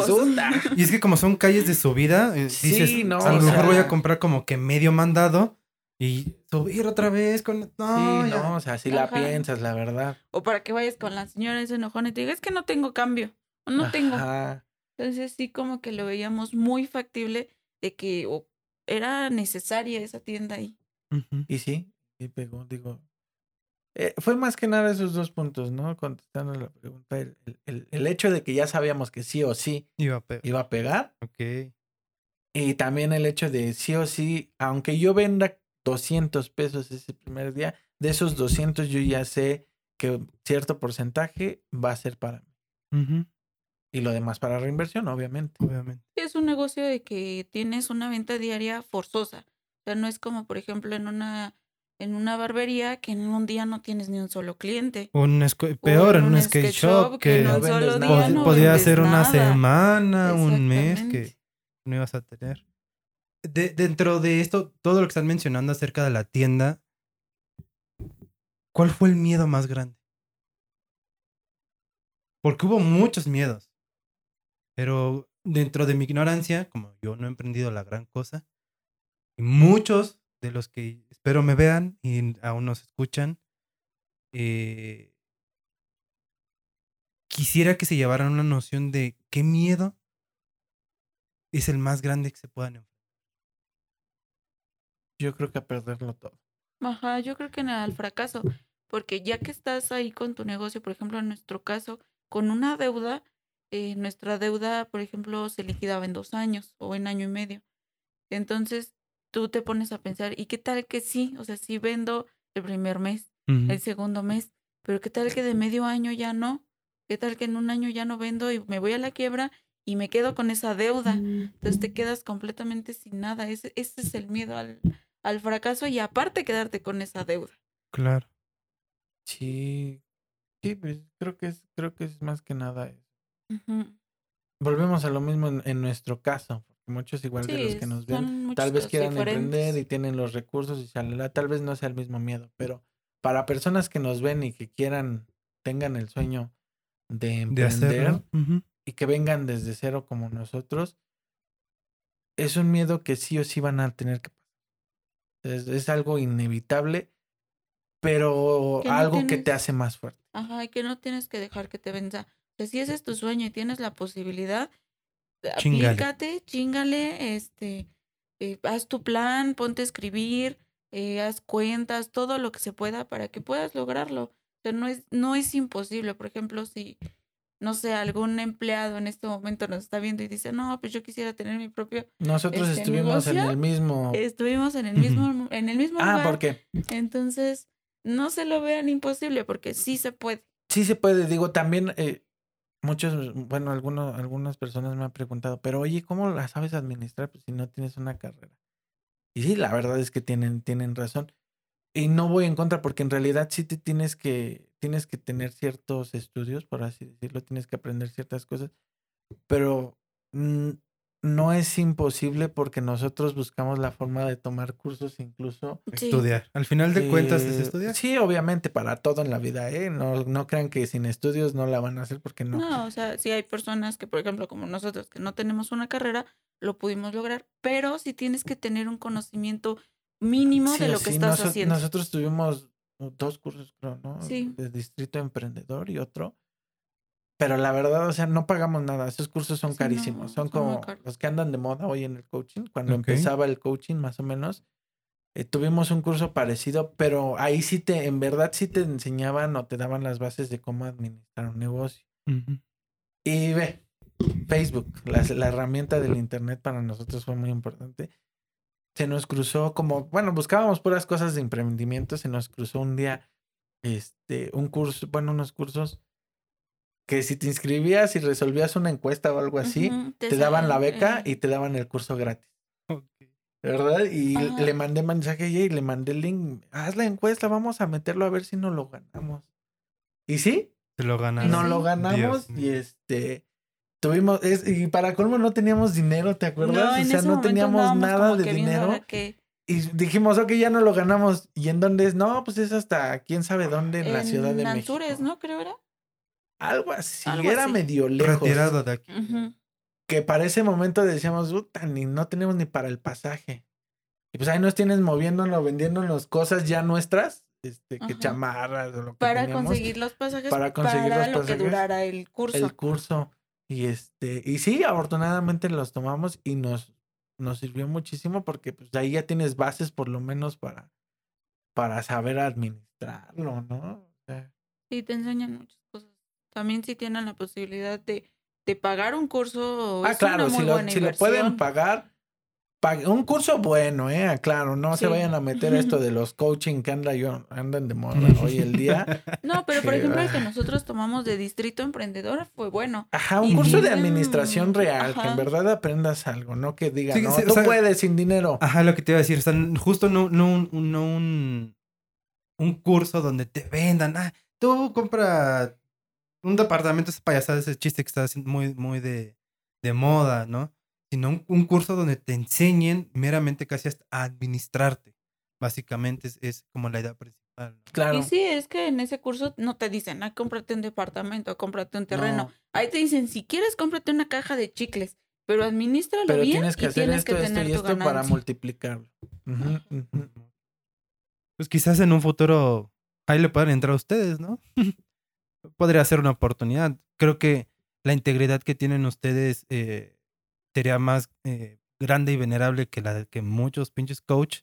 [SPEAKER 1] Y es que como son calles de subida, eh,
[SPEAKER 3] Sí,
[SPEAKER 1] dices,
[SPEAKER 3] no,
[SPEAKER 1] a lo mejor voy a comprar como que medio mandado y subir otra vez con... No,
[SPEAKER 3] sí,
[SPEAKER 1] ya.
[SPEAKER 3] no, o sea, si la piensas, la verdad.
[SPEAKER 2] O para que vayas con la señora ese enojón y te diga, es que no tengo cambio. O no tengo.
[SPEAKER 3] Ajá.
[SPEAKER 2] Entonces sí como que lo veíamos muy factible de que era necesaria esa tienda ahí.
[SPEAKER 3] Y sí, y pegó, digo. Eh, fue más que nada esos dos puntos, ¿no? Contestando la pregunta, el, el- hecho de que ya sabíamos que sí o sí
[SPEAKER 1] Iba a pegar.
[SPEAKER 3] iba a pegar.
[SPEAKER 1] Ok.
[SPEAKER 3] Y también el hecho de sí o sí, aunque yo venda 200 pesos ese primer día, de esos 200 yo ya sé que cierto porcentaje va a ser para mí. Y lo demás para reinversión, obviamente.
[SPEAKER 1] Obviamente.
[SPEAKER 2] Es un negocio de que tienes una venta diaria forzosa. O sea, no es como, por ejemplo, en una, en una barbería que en un día no tienes ni un solo cliente.
[SPEAKER 1] Un peor, en un skate shop que,
[SPEAKER 2] en un
[SPEAKER 3] no vendes
[SPEAKER 2] solo
[SPEAKER 3] nada.
[SPEAKER 2] día
[SPEAKER 1] pod-
[SPEAKER 2] no
[SPEAKER 1] podía ser una
[SPEAKER 2] nada.
[SPEAKER 1] semana, un mes que no ibas a tener. De- dentro de esto, todo lo que están mencionando acerca de la tienda, ¿cuál fue el miedo más grande? Porque hubo muchos miedos. Pero dentro de mi ignorancia, como yo no he emprendido la gran cosa, y muchos de los que espero me vean y aún nos escuchan, eh, quisiera que se llevaran una noción de qué miedo es el más grande que se puedan enfrentar.
[SPEAKER 3] Yo creo que a perderlo todo.
[SPEAKER 2] Ajá, yo creo que al fracaso, porque ya que estás ahí con tu negocio, por ejemplo, en nuestro caso, con una deuda, eh, nuestra deuda, por ejemplo, se liquidaba en dos años o en año y medio. Entonces, tú te pones a pensar, ¿y qué tal que sí? O sea, sí vendo el primer mes, el segundo mes, pero ¿qué tal que de medio año ya no? ¿Qué tal que en un año ya no vendo y me voy a la quiebra y me quedo con esa deuda? Entonces te quedas completamente sin nada. Ese, ese es el miedo al, al fracaso y aparte quedarte con esa deuda.
[SPEAKER 1] Claro.
[SPEAKER 3] Sí. Sí, pues creo que es, creo que es más que nada eso. Volvemos a lo mismo en, en nuestro caso, muchos igual de los
[SPEAKER 2] Sí,
[SPEAKER 3] que nos ven, tal vez quieran emprender y
[SPEAKER 2] diferentes.
[SPEAKER 3] tienen los recursos y shalala, tal vez no sea el mismo miedo, pero para personas que nos ven y que quieran, tengan el sueño de
[SPEAKER 1] De
[SPEAKER 3] emprender y que vengan desde cero como nosotros, es un miedo que sí o sí van a tener que pasar. Es, es algo inevitable, pero
[SPEAKER 2] Que no
[SPEAKER 3] algo que te hace más fuerte.
[SPEAKER 2] Ajá, y que no tienes que dejar que te venza. Sea, si ese es tu sueño y tienes la posibilidad, Aplícate, chingale, este, eh, haz tu plan, ponte a escribir, eh, haz cuentas, todo lo que se pueda para que puedas lograrlo. O sea, no es, no es imposible. Por ejemplo, si, no sé, algún empleado en este momento nos está viendo y dice, no, pues yo quisiera tener mi propio.
[SPEAKER 3] Nosotros
[SPEAKER 2] Este,
[SPEAKER 3] estuvimos en el mismo...
[SPEAKER 2] Estuvimos en el mismo, en el mismo
[SPEAKER 3] Ah,
[SPEAKER 2] lugar.
[SPEAKER 3] ¿por qué?
[SPEAKER 2] Entonces, no se lo vean imposible porque sí se puede.
[SPEAKER 3] Sí se puede, digo, también eh, muchos, bueno, algunos, algunas personas me han preguntado, pero oye, ¿cómo la sabes administrar pues, si no tienes una carrera? Y sí, la verdad es que tienen, tienen razón. Y no voy en contra porque en realidad sí te tienes que, tienes que tener ciertos estudios, por así decirlo, tienes que aprender ciertas cosas, pero mm, no es imposible porque nosotros buscamos la forma de tomar cursos incluso
[SPEAKER 2] Sí.
[SPEAKER 1] Estudiar. Al final de cuentas es
[SPEAKER 3] eh,
[SPEAKER 1] estudiar.
[SPEAKER 3] Sí, obviamente, para todo en la vida, ¿eh? No, no crean que sin estudios no la van a hacer porque no.
[SPEAKER 2] No, o sea, sí hay personas que, por ejemplo, como nosotros, que no tenemos una carrera, lo pudimos lograr, pero sí tienes que tener un conocimiento mínimo
[SPEAKER 3] Sí
[SPEAKER 2] de lo que estás haciendo.
[SPEAKER 3] Nosotros tuvimos dos cursos, creo, ¿no?
[SPEAKER 2] Sí.
[SPEAKER 3] De Distrito Emprendedor y otro. Pero la verdad, o sea, no pagamos nada. Esos cursos son
[SPEAKER 2] Sí, no,
[SPEAKER 3] carísimos. son como los que andan de moda hoy en el coaching. Cuando empezaba el coaching, más o menos, eh, tuvimos un curso parecido, pero ahí sí te, en verdad sí te enseñaban o te daban las bases de cómo administrar un negocio. Y ve, Facebook, la, la herramienta del Internet para nosotros fue muy importante. Se nos cruzó como, bueno, buscábamos puras cosas de emprendimiento, se nos cruzó un día este, un curso, bueno, unos cursos que si te inscribías y resolvías una encuesta o algo así, te daban la beca
[SPEAKER 2] eh,
[SPEAKER 3] y te daban el curso gratis. ¿verdad? Y
[SPEAKER 2] Ajá.
[SPEAKER 3] le mandé mensaje y le mandé el link, haz la encuesta, vamos a meterlo a ver si no lo ganamos. Y sí,
[SPEAKER 1] Se lo ganaron.
[SPEAKER 3] no lo ganamos
[SPEAKER 1] Dios
[SPEAKER 3] y este tuvimos es, y para colmo no teníamos dinero, ¿te acuerdas?
[SPEAKER 2] No,
[SPEAKER 3] o sea,
[SPEAKER 2] ese
[SPEAKER 3] no teníamos nada de dinero y dijimos, ok, ya no lo ganamos. ¿Y en dónde es? No, pues es hasta quién sabe dónde en, la Ciudad de
[SPEAKER 2] Anzures,
[SPEAKER 3] México.
[SPEAKER 2] ¿no? Creo era.
[SPEAKER 3] Algo así,
[SPEAKER 2] Algo
[SPEAKER 3] era
[SPEAKER 2] así.
[SPEAKER 3] medio lejos.
[SPEAKER 1] Retirado de aquí.
[SPEAKER 2] Ujú.
[SPEAKER 3] Que para ese momento decíamos, puta, ni no tenemos ni para el pasaje. Y pues ahí nos tienes moviéndonos, vendiéndonos cosas ya nuestras, este, que
[SPEAKER 2] Ajá.
[SPEAKER 3] chamarras o lo que
[SPEAKER 2] Para
[SPEAKER 3] teníamos.
[SPEAKER 2] conseguir los pasajes
[SPEAKER 3] para
[SPEAKER 2] para,
[SPEAKER 3] conseguir los
[SPEAKER 2] lo
[SPEAKER 3] pasajes,
[SPEAKER 2] que durara el curso.
[SPEAKER 3] el curso. Y este, y sí, afortunadamente los tomamos y nos, nos sirvió muchísimo porque pues ahí ya tienes bases por lo menos para, para saber administrarlo, ¿no? O sea,
[SPEAKER 2] Sí, te enseñan cosas. También si tienen la posibilidad de, de pagar un curso,
[SPEAKER 3] ah,
[SPEAKER 2] es
[SPEAKER 3] claro,
[SPEAKER 2] una muy
[SPEAKER 3] si lo,
[SPEAKER 2] buena
[SPEAKER 3] si lo pueden pagar, pag- un curso bueno, eh, claro, no se vayan a meter esto de los coaching que anda yo, andan de moda hoy el día.
[SPEAKER 2] No, pero por ejemplo el que
[SPEAKER 3] ah.
[SPEAKER 2] nosotros tomamos de Distrito Emprendedor fue bueno.
[SPEAKER 3] Ajá, un
[SPEAKER 2] Y
[SPEAKER 3] curso de administración real, que en verdad aprendas algo, no que diga,
[SPEAKER 1] Sí,
[SPEAKER 3] no,
[SPEAKER 1] sí, o
[SPEAKER 3] tú
[SPEAKER 1] sea-
[SPEAKER 3] puedes sin dinero.
[SPEAKER 1] Ajá, lo que te iba a decir. O sea, justo no, no, un- un- no un, un curso donde te vendan. Ah, tú compra un departamento, ese payasada, ese chiste que está haciendo muy, muy de, de moda, ¿no? Sino un, un curso donde te enseñen meramente casi hasta a administrarte. Básicamente es, es como la idea principal.
[SPEAKER 3] Claro.
[SPEAKER 2] Y sí, es que en ese curso no te dicen, ah, cómprate un departamento, cómprate un terreno.
[SPEAKER 3] No,
[SPEAKER 2] Ahí te dicen, si quieres, cómprate una caja de chicles, pero administralo
[SPEAKER 3] pero
[SPEAKER 2] bien
[SPEAKER 3] tienes que
[SPEAKER 2] y
[SPEAKER 3] hacer
[SPEAKER 2] tienes
[SPEAKER 3] esto,
[SPEAKER 2] que
[SPEAKER 3] esto
[SPEAKER 2] tener
[SPEAKER 3] y esto para multiplicarlo.
[SPEAKER 1] Pues quizás en un futuro ahí le puedan entrar a ustedes, ¿no? Podría ser una oportunidad. Creo que la integridad que tienen ustedes eh, sería más eh, grande y venerable que la de que muchos pinches coach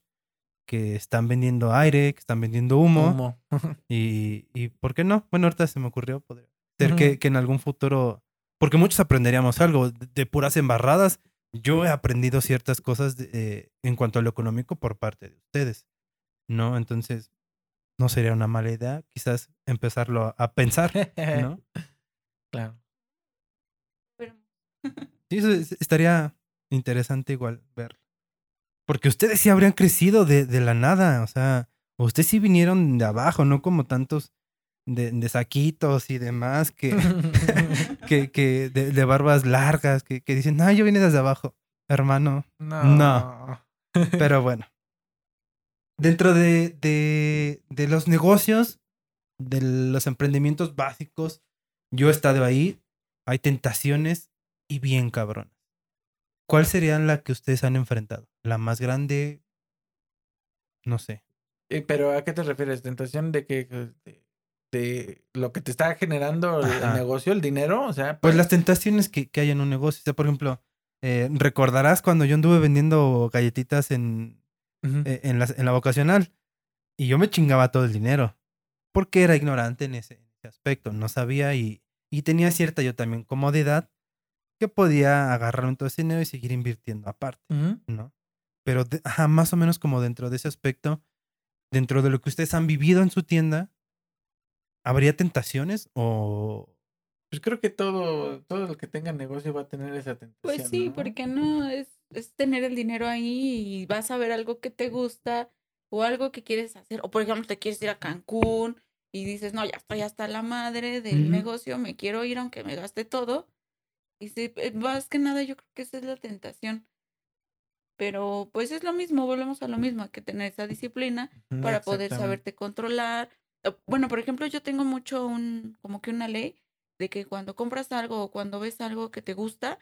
[SPEAKER 1] que están vendiendo aire, que están vendiendo humo.
[SPEAKER 3] Humo.
[SPEAKER 1] Y, y ¿por qué no? Bueno, ahorita se me ocurrió, podría ser que,
[SPEAKER 3] Ujú.
[SPEAKER 1] que en algún futuro, porque muchos aprenderíamos algo de, de puras embarradas. Yo he aprendido ciertas cosas de- eh, en cuanto a lo económico por parte de ustedes, ¿no? Entonces, no sería una mala idea quizás empezarlo a, a pensar, ¿no?
[SPEAKER 3] Claro.
[SPEAKER 2] Pero-
[SPEAKER 1] Sí, eso es- estaría interesante igual ver. Porque ustedes sí habrían crecido de, de la nada, o sea, ustedes sí vinieron de abajo, no como tantos de, de saquitos y demás que, que, que de, de barbas largas que, que dicen, ah, yo vine desde abajo, hermano.
[SPEAKER 3] No.
[SPEAKER 1] Pero bueno. Dentro de, de, de los negocios, de los emprendimientos básicos, yo he estado ahí, hay tentaciones y bien cabronas. ¿Cuál sería la que ustedes han enfrentado? ¿La más grande? No sé.
[SPEAKER 3] Eh, Pero ¿a qué te refieres? ¿Tentación de que de, de lo que te está generando el, negocio, el dinero? O sea,
[SPEAKER 1] Pues las tentaciones que, que hay en un negocio. O sea, por ejemplo, eh, recordarás cuando yo anduve vendiendo galletitas en, Eh, en, la, en la vocacional y yo me chingaba todo el dinero porque era ignorante en ese, en ese aspecto. No sabía y, y tenía cierta yo también comodidad que podía agarrarme todo ese dinero y seguir invirtiendo aparte. ¿no? Pero de- ajá, más o menos como dentro de ese aspecto, dentro de lo que ustedes han vivido en su tienda, ¿habría tentaciones o
[SPEAKER 3] Pues creo que todo, todo el que tenga negocio va a tener esa tentación.
[SPEAKER 2] Pues sí,
[SPEAKER 3] ¿no?
[SPEAKER 2] porque no es, es tener el dinero ahí y vas a ver algo que te gusta o algo que quieres hacer. O por ejemplo, te quieres ir a Cancún y dices, no, ya estoy hasta la madre del negocio, me quiero ir aunque me gaste todo. Y sí, eh, más que nada yo creo que esa es la tentación. Pero pues es lo mismo, volvemos a lo mismo, hay que tener esa disciplina para poder saberte controlar. Bueno, por ejemplo, yo tengo mucho un, como que una ley de que cuando compras algo o cuando ves algo que te gusta,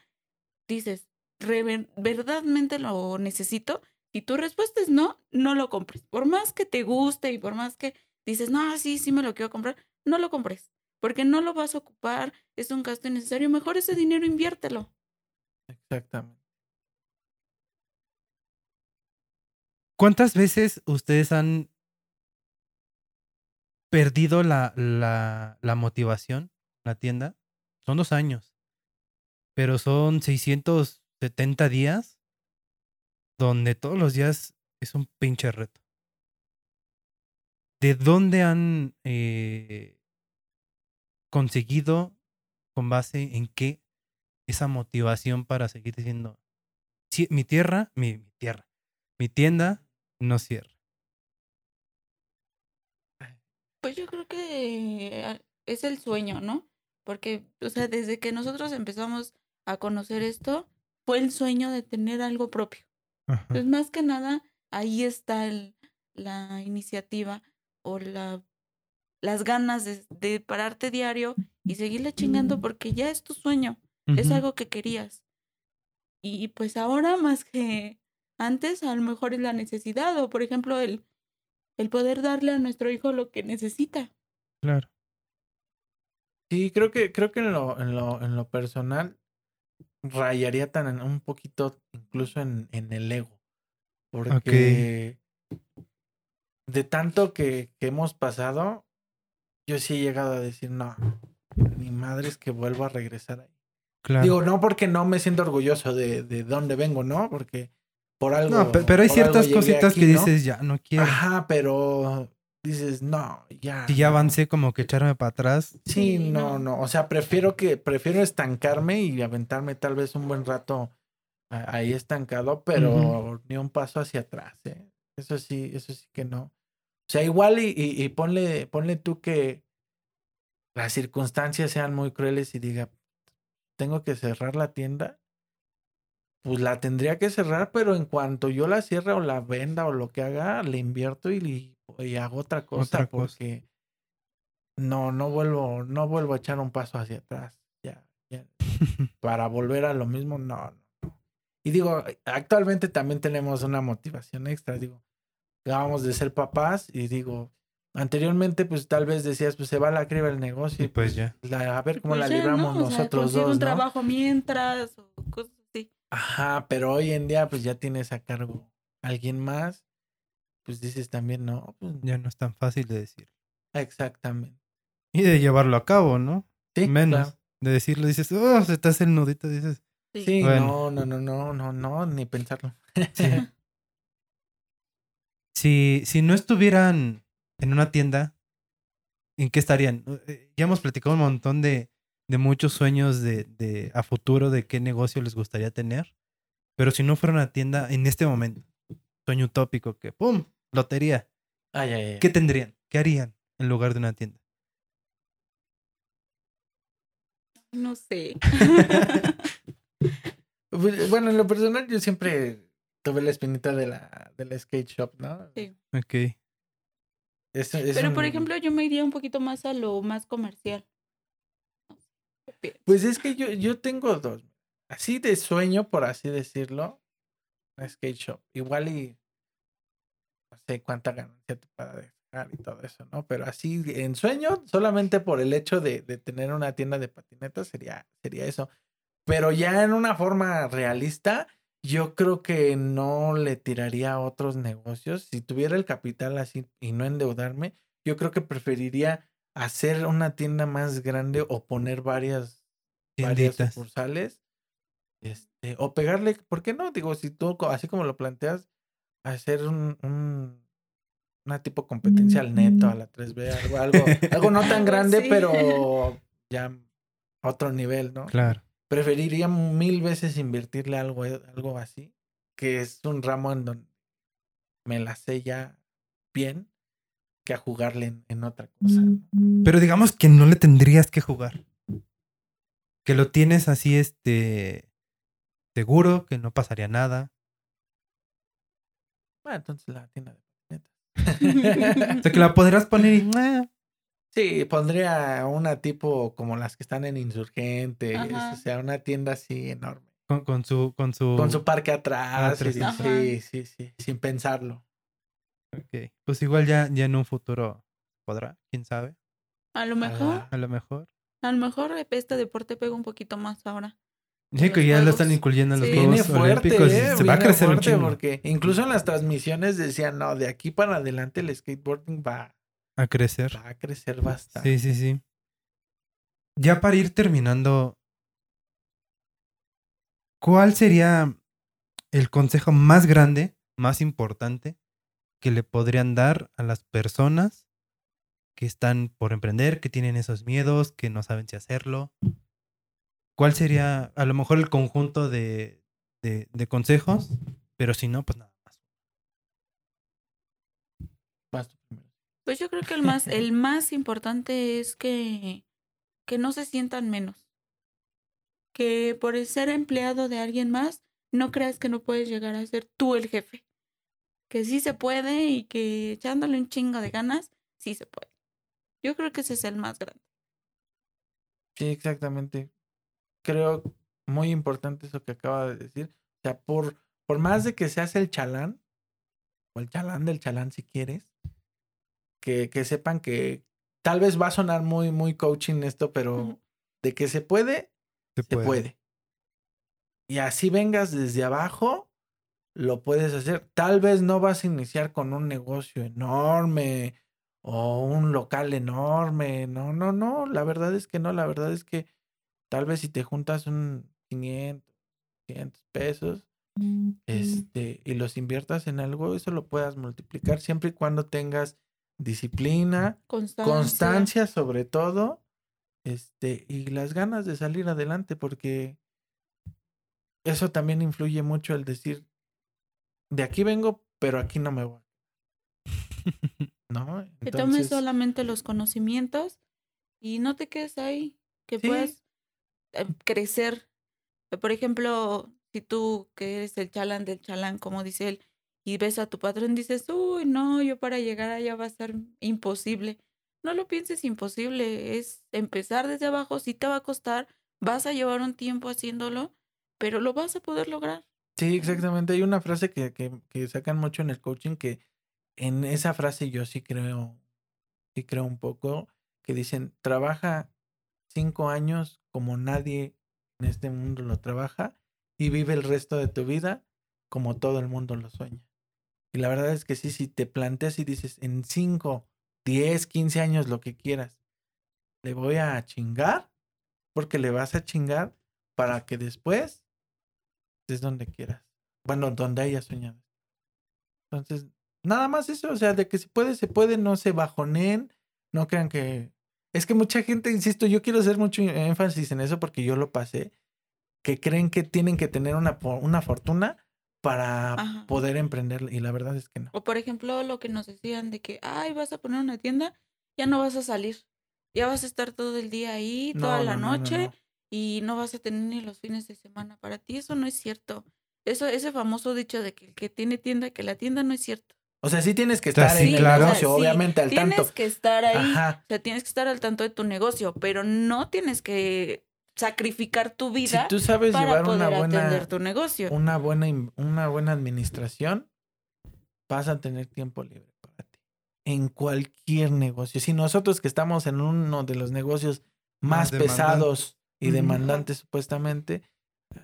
[SPEAKER 2] dices, "Re- ¿verdaderamente lo necesito? Y tu respuesta es no, no lo compres. Por más que te guste y por más que dices, no, sí, sí me lo quiero comprar, no lo compres. Porque no lo vas a ocupar, es un gasto innecesario. Mejor ese dinero inviértelo.
[SPEAKER 3] Exactamente.
[SPEAKER 1] cuántas veces ustedes han perdido la, la, la motivación, la tienda? Son dos años, pero son 670 días donde todos los días es un pinche reto. ¿De dónde han eh, conseguido, con base en qué, esa motivación para seguir diciendo, "Sí, mi tierra, mi, mi tierra, mi tienda no cierra?
[SPEAKER 2] Pues yo creo que ah, es el sueño, ¿no? Porque, o sea, desde que nosotros empezamos a conocer esto, fue el sueño de tener algo propio.
[SPEAKER 1] Ajá.
[SPEAKER 2] Pues más que nada, ahí está el- la iniciativa o la, las ganas de, de pararte diario y seguirle chingando porque ya es tu sueño, es algo que querías. Y pues ahora más que antes, a lo mejor es la necesidad o, por ejemplo, el, el poder darle a nuestro hijo lo que necesita.
[SPEAKER 1] Claro.
[SPEAKER 3] Sí, creo que, creo que en lo, en lo, en lo personal rayaría tan un poquito incluso en, en el ego. Porque de tanto que, que hemos pasado, yo sí he llegado a decir, no, ni madre es que vuelvo a regresar ahí.
[SPEAKER 1] Claro.
[SPEAKER 3] Digo, no porque no me siento orgulloso de, de dónde vengo, ¿no? Porque por algo.
[SPEAKER 1] no, pe- pero hay ciertas cositas
[SPEAKER 3] aquí,
[SPEAKER 1] que
[SPEAKER 3] ¿no?
[SPEAKER 1] dices, ya no quiero.
[SPEAKER 3] Ajá, pero dices, no, ya.
[SPEAKER 1] Si ya
[SPEAKER 3] no".
[SPEAKER 1] avancé, como que echarme para atrás.
[SPEAKER 3] Sí, no,
[SPEAKER 2] no.
[SPEAKER 3] O sea, prefiero que, prefiero estancarme y aventarme tal vez un buen rato ahí estancado, pero ni un paso hacia atrás, ¿eh? Eso sí, eso sí que no. O sea, igual y, y, y ponle, ponle tú que las circunstancias sean muy crueles y diga, tengo que cerrar la tienda. Pues la tendría que cerrar, pero en cuanto yo la cierre o la venda o lo que haga, le invierto y, y y hago otra cosa
[SPEAKER 1] Otra cosa.
[SPEAKER 3] porque no, no vuelvo, no vuelvo a echar un paso hacia atrás. Ya, ya. Para volver a lo mismo, no. Y digo, actualmente también tenemos una motivación extra. Digo, acabamos de ser papás y digo, anteriormente, pues tal vez decías, pues se va a la criba el negocio
[SPEAKER 1] Y pues ya.
[SPEAKER 3] la- a ver cómo
[SPEAKER 2] Pues
[SPEAKER 3] la
[SPEAKER 2] ya,
[SPEAKER 3] libramos
[SPEAKER 2] ¿no? O sea,
[SPEAKER 3] nosotros dos,
[SPEAKER 2] un
[SPEAKER 3] ¿no?
[SPEAKER 2] trabajo mientras o cosas así.
[SPEAKER 3] Ajá, pero hoy en día, pues ya tienes a cargo alguien más. Pues dices también, no, pues,
[SPEAKER 1] Ya no es tan fácil de decir.
[SPEAKER 3] exactamente.
[SPEAKER 1] Y de llevarlo a cabo, ¿no?
[SPEAKER 3] Sí,
[SPEAKER 1] Menos.
[SPEAKER 3] claro.
[SPEAKER 1] De decirlo, dices, oh, se te hace el nudito, dices.
[SPEAKER 2] Sí.
[SPEAKER 1] Bueno.
[SPEAKER 3] no, no, no, no, no, no, ni pensarlo.
[SPEAKER 1] Sí. Si, si no estuvieran en una tienda, ¿en qué estarían? Eh, Ya hemos platicado un montón de, de muchos sueños de, de a futuro de qué negocio les gustaría tener. Pero si no fuera una tienda en este momento, sueño utópico que ¡pum! Lotería.
[SPEAKER 3] Ay, ay, ay.
[SPEAKER 1] ¿Qué tendrían? ¿Qué harían en lugar de una tienda?
[SPEAKER 2] No sé.
[SPEAKER 3] Pues, Bueno, en lo personal, yo siempre tuve la espinita de la, de la skate shop, ¿no?
[SPEAKER 2] Sí.
[SPEAKER 1] Ok.
[SPEAKER 3] Es- es
[SPEAKER 2] Pero, por ejemplo, yo me iría un poquito más a lo más comercial.
[SPEAKER 3] Pues es que yo, yo tengo dos. Así de sueño, por así decirlo. Skate shop. Igual y no sé cuánta ganancia te para dejar y todo eso, ¿no? Pero así en sueño, solamente por el hecho de, de tener una tienda de patinetas sería, sería eso. Pero ya en una forma realista, yo creo que no le tiraría a otros negocios. Si tuviera el capital así y no endeudarme, yo creo que preferiría hacer una tienda más grande o poner varias varias sucursales. Este, o pegarle, ¿por qué no? Digo, si tú, así como lo planteas, hacer un, un- una tipo competencia al neto, a la 3B, algo, algo, algo no tan grande, pero ya a otro nivel, ¿no?
[SPEAKER 1] Claro.
[SPEAKER 3] Preferiría mil veces invertirle algo, eh, algo así, que es un ramo en donde me la sé ya bien, que a jugarle en, en otra cosa.
[SPEAKER 1] Pero digamos que no le tendrías que jugar. Que lo tienes así, este. Seguro, que no pasaría nada.
[SPEAKER 3] Bueno, entonces la tienda de
[SPEAKER 1] O sea, que la podrás poner y.
[SPEAKER 3] Sí, pondría una tipo como las que están en Insurgentes,
[SPEAKER 2] Ajá.
[SPEAKER 3] o sea, una tienda así enorme.
[SPEAKER 1] Con, con su. Con su.
[SPEAKER 3] Con su parque atrás.
[SPEAKER 2] sí.
[SPEAKER 3] sí, sí, sí, sin pensarlo.
[SPEAKER 1] Ok. Pues igual ya, ya en un futuro podrá, quién sabe.
[SPEAKER 2] A lo mejor.
[SPEAKER 1] A lo mejor.
[SPEAKER 2] a lo mejor este deporte pega un poquito más ahora.
[SPEAKER 1] Sí, que ya lo están incluyendo en los
[SPEAKER 2] Sí.
[SPEAKER 1] Juegos
[SPEAKER 3] Viene fuerte,
[SPEAKER 1] Olímpicos.
[SPEAKER 3] eh,
[SPEAKER 1] se va a crecer un chingo.
[SPEAKER 3] porque incluso en las transmisiones decían, no, de aquí para adelante el skateboarding va,
[SPEAKER 1] A crecer.
[SPEAKER 3] va a crecer bastante.
[SPEAKER 1] Sí, sí, sí. Ya para ir terminando, ¿cuál sería el consejo más grande, más importante que le podrían dar a las personas que están por emprender, que tienen esos miedos, que no saben si hacerlo? ¿Cuál sería a lo mejor el conjunto de, de, de consejos? Pero si no, pues nada más.
[SPEAKER 3] Vas tú primero.
[SPEAKER 2] Pues yo creo que el más, el más importante es que, que no se sientan menos. Que por el ser empleado de alguien más, no creas que no puedes llegar a ser tú el jefe. Que sí se puede y que echándole un chingo de ganas, sí se puede. Yo creo que ese es el más grande.
[SPEAKER 3] Sí, exactamente. Creo muy importante eso que acaba de decir. O sea, por, por más de que seas el chalán, o el chalán del chalán si quieres, que, que sepan que tal vez va a sonar muy, muy coaching esto, pero de que se puede,
[SPEAKER 1] Se
[SPEAKER 3] se puede. Y así vengas desde abajo, lo puedes hacer. Tal vez no vas a iniciar con un negocio enorme o un local enorme. No, no, no. La verdad es que no. La verdad es que tal vez si te juntas un 500, 500 pesos este, y los inviertas en algo, eso lo puedas multiplicar siempre y cuando tengas disciplina,
[SPEAKER 2] Constancia.
[SPEAKER 3] constancia sobre todo, este, y las ganas de salir adelante, porque eso también influye mucho el decir, de aquí vengo, pero aquí no me voy. ¿No?
[SPEAKER 2] Que tomes solamente los conocimientos y no te quedes ahí. Que
[SPEAKER 3] Sí.
[SPEAKER 2] puedas crecer. Eh, Por ejemplo, si tú que eres el chalán del chalán, como dice él, y ves a tu patrón, dices, uy, no, yo para llegar allá va a ser imposible. No lo pienses imposible, es empezar desde abajo, sí te va a costar, vas a llevar un tiempo haciéndolo, pero lo vas a poder lograr.
[SPEAKER 3] Sí, exactamente. Hay una frase que, que, que sacan mucho en el coaching que en esa frase yo sí creo, sí creo un poco, que dicen, trabaja cinco años como nadie en este mundo lo trabaja y vive el resto de tu vida como todo el mundo lo sueña. Y la verdad es que sí, si te planteas y dices, en 5, 10, 15 años, lo que quieras, le voy a chingar, porque le vas a chingar para que después es donde quieras. Bueno, donde hayas soñado. Entonces, nada más eso, o sea, de que se puede, se puede, no se bajonen, no crean que... Es que mucha gente, insisto, yo quiero hacer mucho énfasis en eso porque yo lo pasé, que creen que tienen que tener una, una fortuna para
[SPEAKER 2] Ajá.
[SPEAKER 3] poder emprender y la verdad es que no.
[SPEAKER 2] O por ejemplo, lo que nos decían de que, ay, vas a poner una tienda, ya no vas a salir. Ya vas a estar todo el día ahí, toda
[SPEAKER 3] No,
[SPEAKER 2] la
[SPEAKER 3] no, no, no,
[SPEAKER 2] noche,
[SPEAKER 3] no.
[SPEAKER 2] y no vas a tener ni los fines de semana. Para ti eso no es cierto. Eso, ese famoso dicho de que el que tiene tienda, que la tienda no es cierto.
[SPEAKER 3] O sea, sí tienes que estar
[SPEAKER 1] sí,
[SPEAKER 3] en el
[SPEAKER 1] claro.
[SPEAKER 3] negocio,
[SPEAKER 2] O sea, sí,
[SPEAKER 3] obviamente al
[SPEAKER 2] Tienes
[SPEAKER 3] tanto.
[SPEAKER 2] que estar ahí.
[SPEAKER 3] Ajá.
[SPEAKER 2] O sea, tienes que estar al tanto de tu negocio, pero no tienes que sacrificar tu
[SPEAKER 3] Si
[SPEAKER 2] vida
[SPEAKER 3] tú sabes
[SPEAKER 2] para
[SPEAKER 3] llevar
[SPEAKER 2] poder
[SPEAKER 3] una buena,
[SPEAKER 2] atender tu negocio.
[SPEAKER 3] una buena, una buena administración, vas a tener tiempo libre para ti. En cualquier negocio. Si nosotros que estamos en uno de los negocios más, pesados y demandantes supuestamente,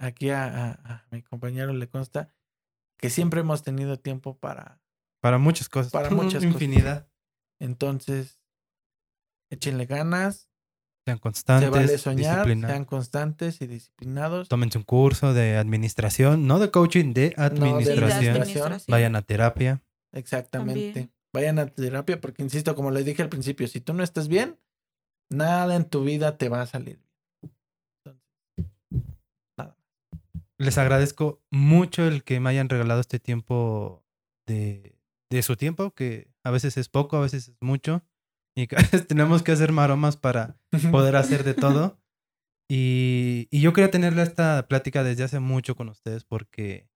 [SPEAKER 3] aquí a, a- a mi compañero le consta que siempre hemos tenido tiempo para...
[SPEAKER 1] Para muchas cosas.
[SPEAKER 3] Para muchas cosas.
[SPEAKER 1] Infinidad.
[SPEAKER 3] Entonces, échenle ganas,
[SPEAKER 1] Sean
[SPEAKER 3] se
[SPEAKER 1] constantes,
[SPEAKER 3] vale soñar, sean constantes y disciplinados.
[SPEAKER 1] Tómense un curso de administración, no de coaching, de
[SPEAKER 3] No, de
[SPEAKER 1] administración. Vayan a terapia.
[SPEAKER 3] Exactamente.
[SPEAKER 2] También.
[SPEAKER 3] Vayan a terapia porque, insisto, como les dije al principio, si tú no estás bien, nada en tu vida te va a salir bien. Entonces, nada.
[SPEAKER 1] Les agradezco mucho el que me hayan regalado este tiempo de, de su tiempo, que a veces es poco, a veces es mucho. Y tenemos que hacer maromas para poder hacer de todo. Y, y yo quería tenerle esta plática desde hace mucho con ustedes porque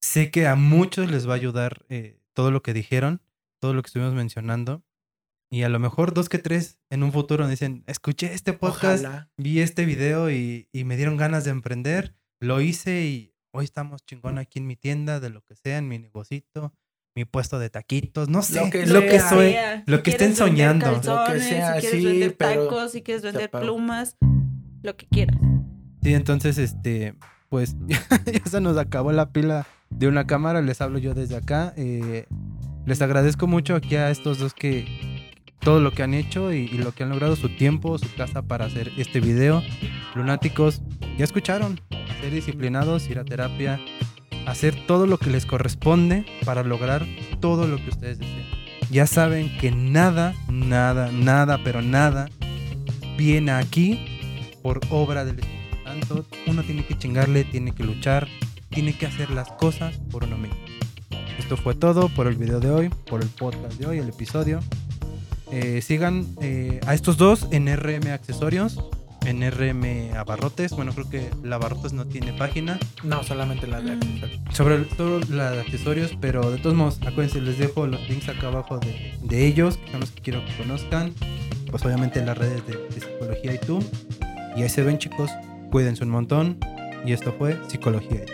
[SPEAKER 1] sé que a muchos les va a ayudar eh, todo lo que dijeron, todo lo que estuvimos mencionando. Y a lo mejor dos que tres en un futuro dicen, escuché este podcast,
[SPEAKER 3] Ojalá.
[SPEAKER 1] vi este video y, y me dieron ganas de emprender, lo hice y hoy estamos chingón aquí en mi tienda, de lo que sea, en mi negocito, mi puesto de taquitos, no sé,
[SPEAKER 3] Lo que
[SPEAKER 1] lo que soy,
[SPEAKER 2] sea.
[SPEAKER 1] lo
[SPEAKER 2] Si
[SPEAKER 1] que estén soñando.
[SPEAKER 3] Lo que
[SPEAKER 2] calzones,
[SPEAKER 3] sea,
[SPEAKER 2] si quieres
[SPEAKER 3] sí,
[SPEAKER 2] vender
[SPEAKER 3] pero
[SPEAKER 2] tacos, si quieres vender plumas, lo que quieras.
[SPEAKER 1] Sí, entonces, este, pues ya se nos acabó la pila de una cámara, les hablo yo desde acá. eh, les agradezco mucho aquí a estos dos que todo lo que han hecho y, y lo que han logrado, su tiempo, su casa para hacer este video. Lunáticos, ya escucharon, ser disciplinados, ir a terapia, hacer todo lo que les corresponde para lograr todo lo que ustedes deseen. Ya saben que nada, nada, nada, pero nada viene aquí por obra del Espíritu Santo. Uno tiene que chingarle, tiene que luchar, tiene que hacer las cosas por uno mismo. Esto fue todo por el video de hoy, por el podcast de hoy, el episodio. Eh, sigan eh, a estos dos en RM Accesorios, en RM Abarrotes. Bueno, creo que la Abarrotes no tiene página.
[SPEAKER 3] No, solamente la de
[SPEAKER 2] Mm.
[SPEAKER 3] accesorios.
[SPEAKER 1] Sobre todo la de accesorios, pero de todos modos, acuérdense, les dejo los links acá abajo de, de ellos, que son los que quiero que conozcan. Pues obviamente en las redes de, de Psicología y tú. Y ahí se ven chicos, cuídense un montón. Y esto fue Psicología y tú.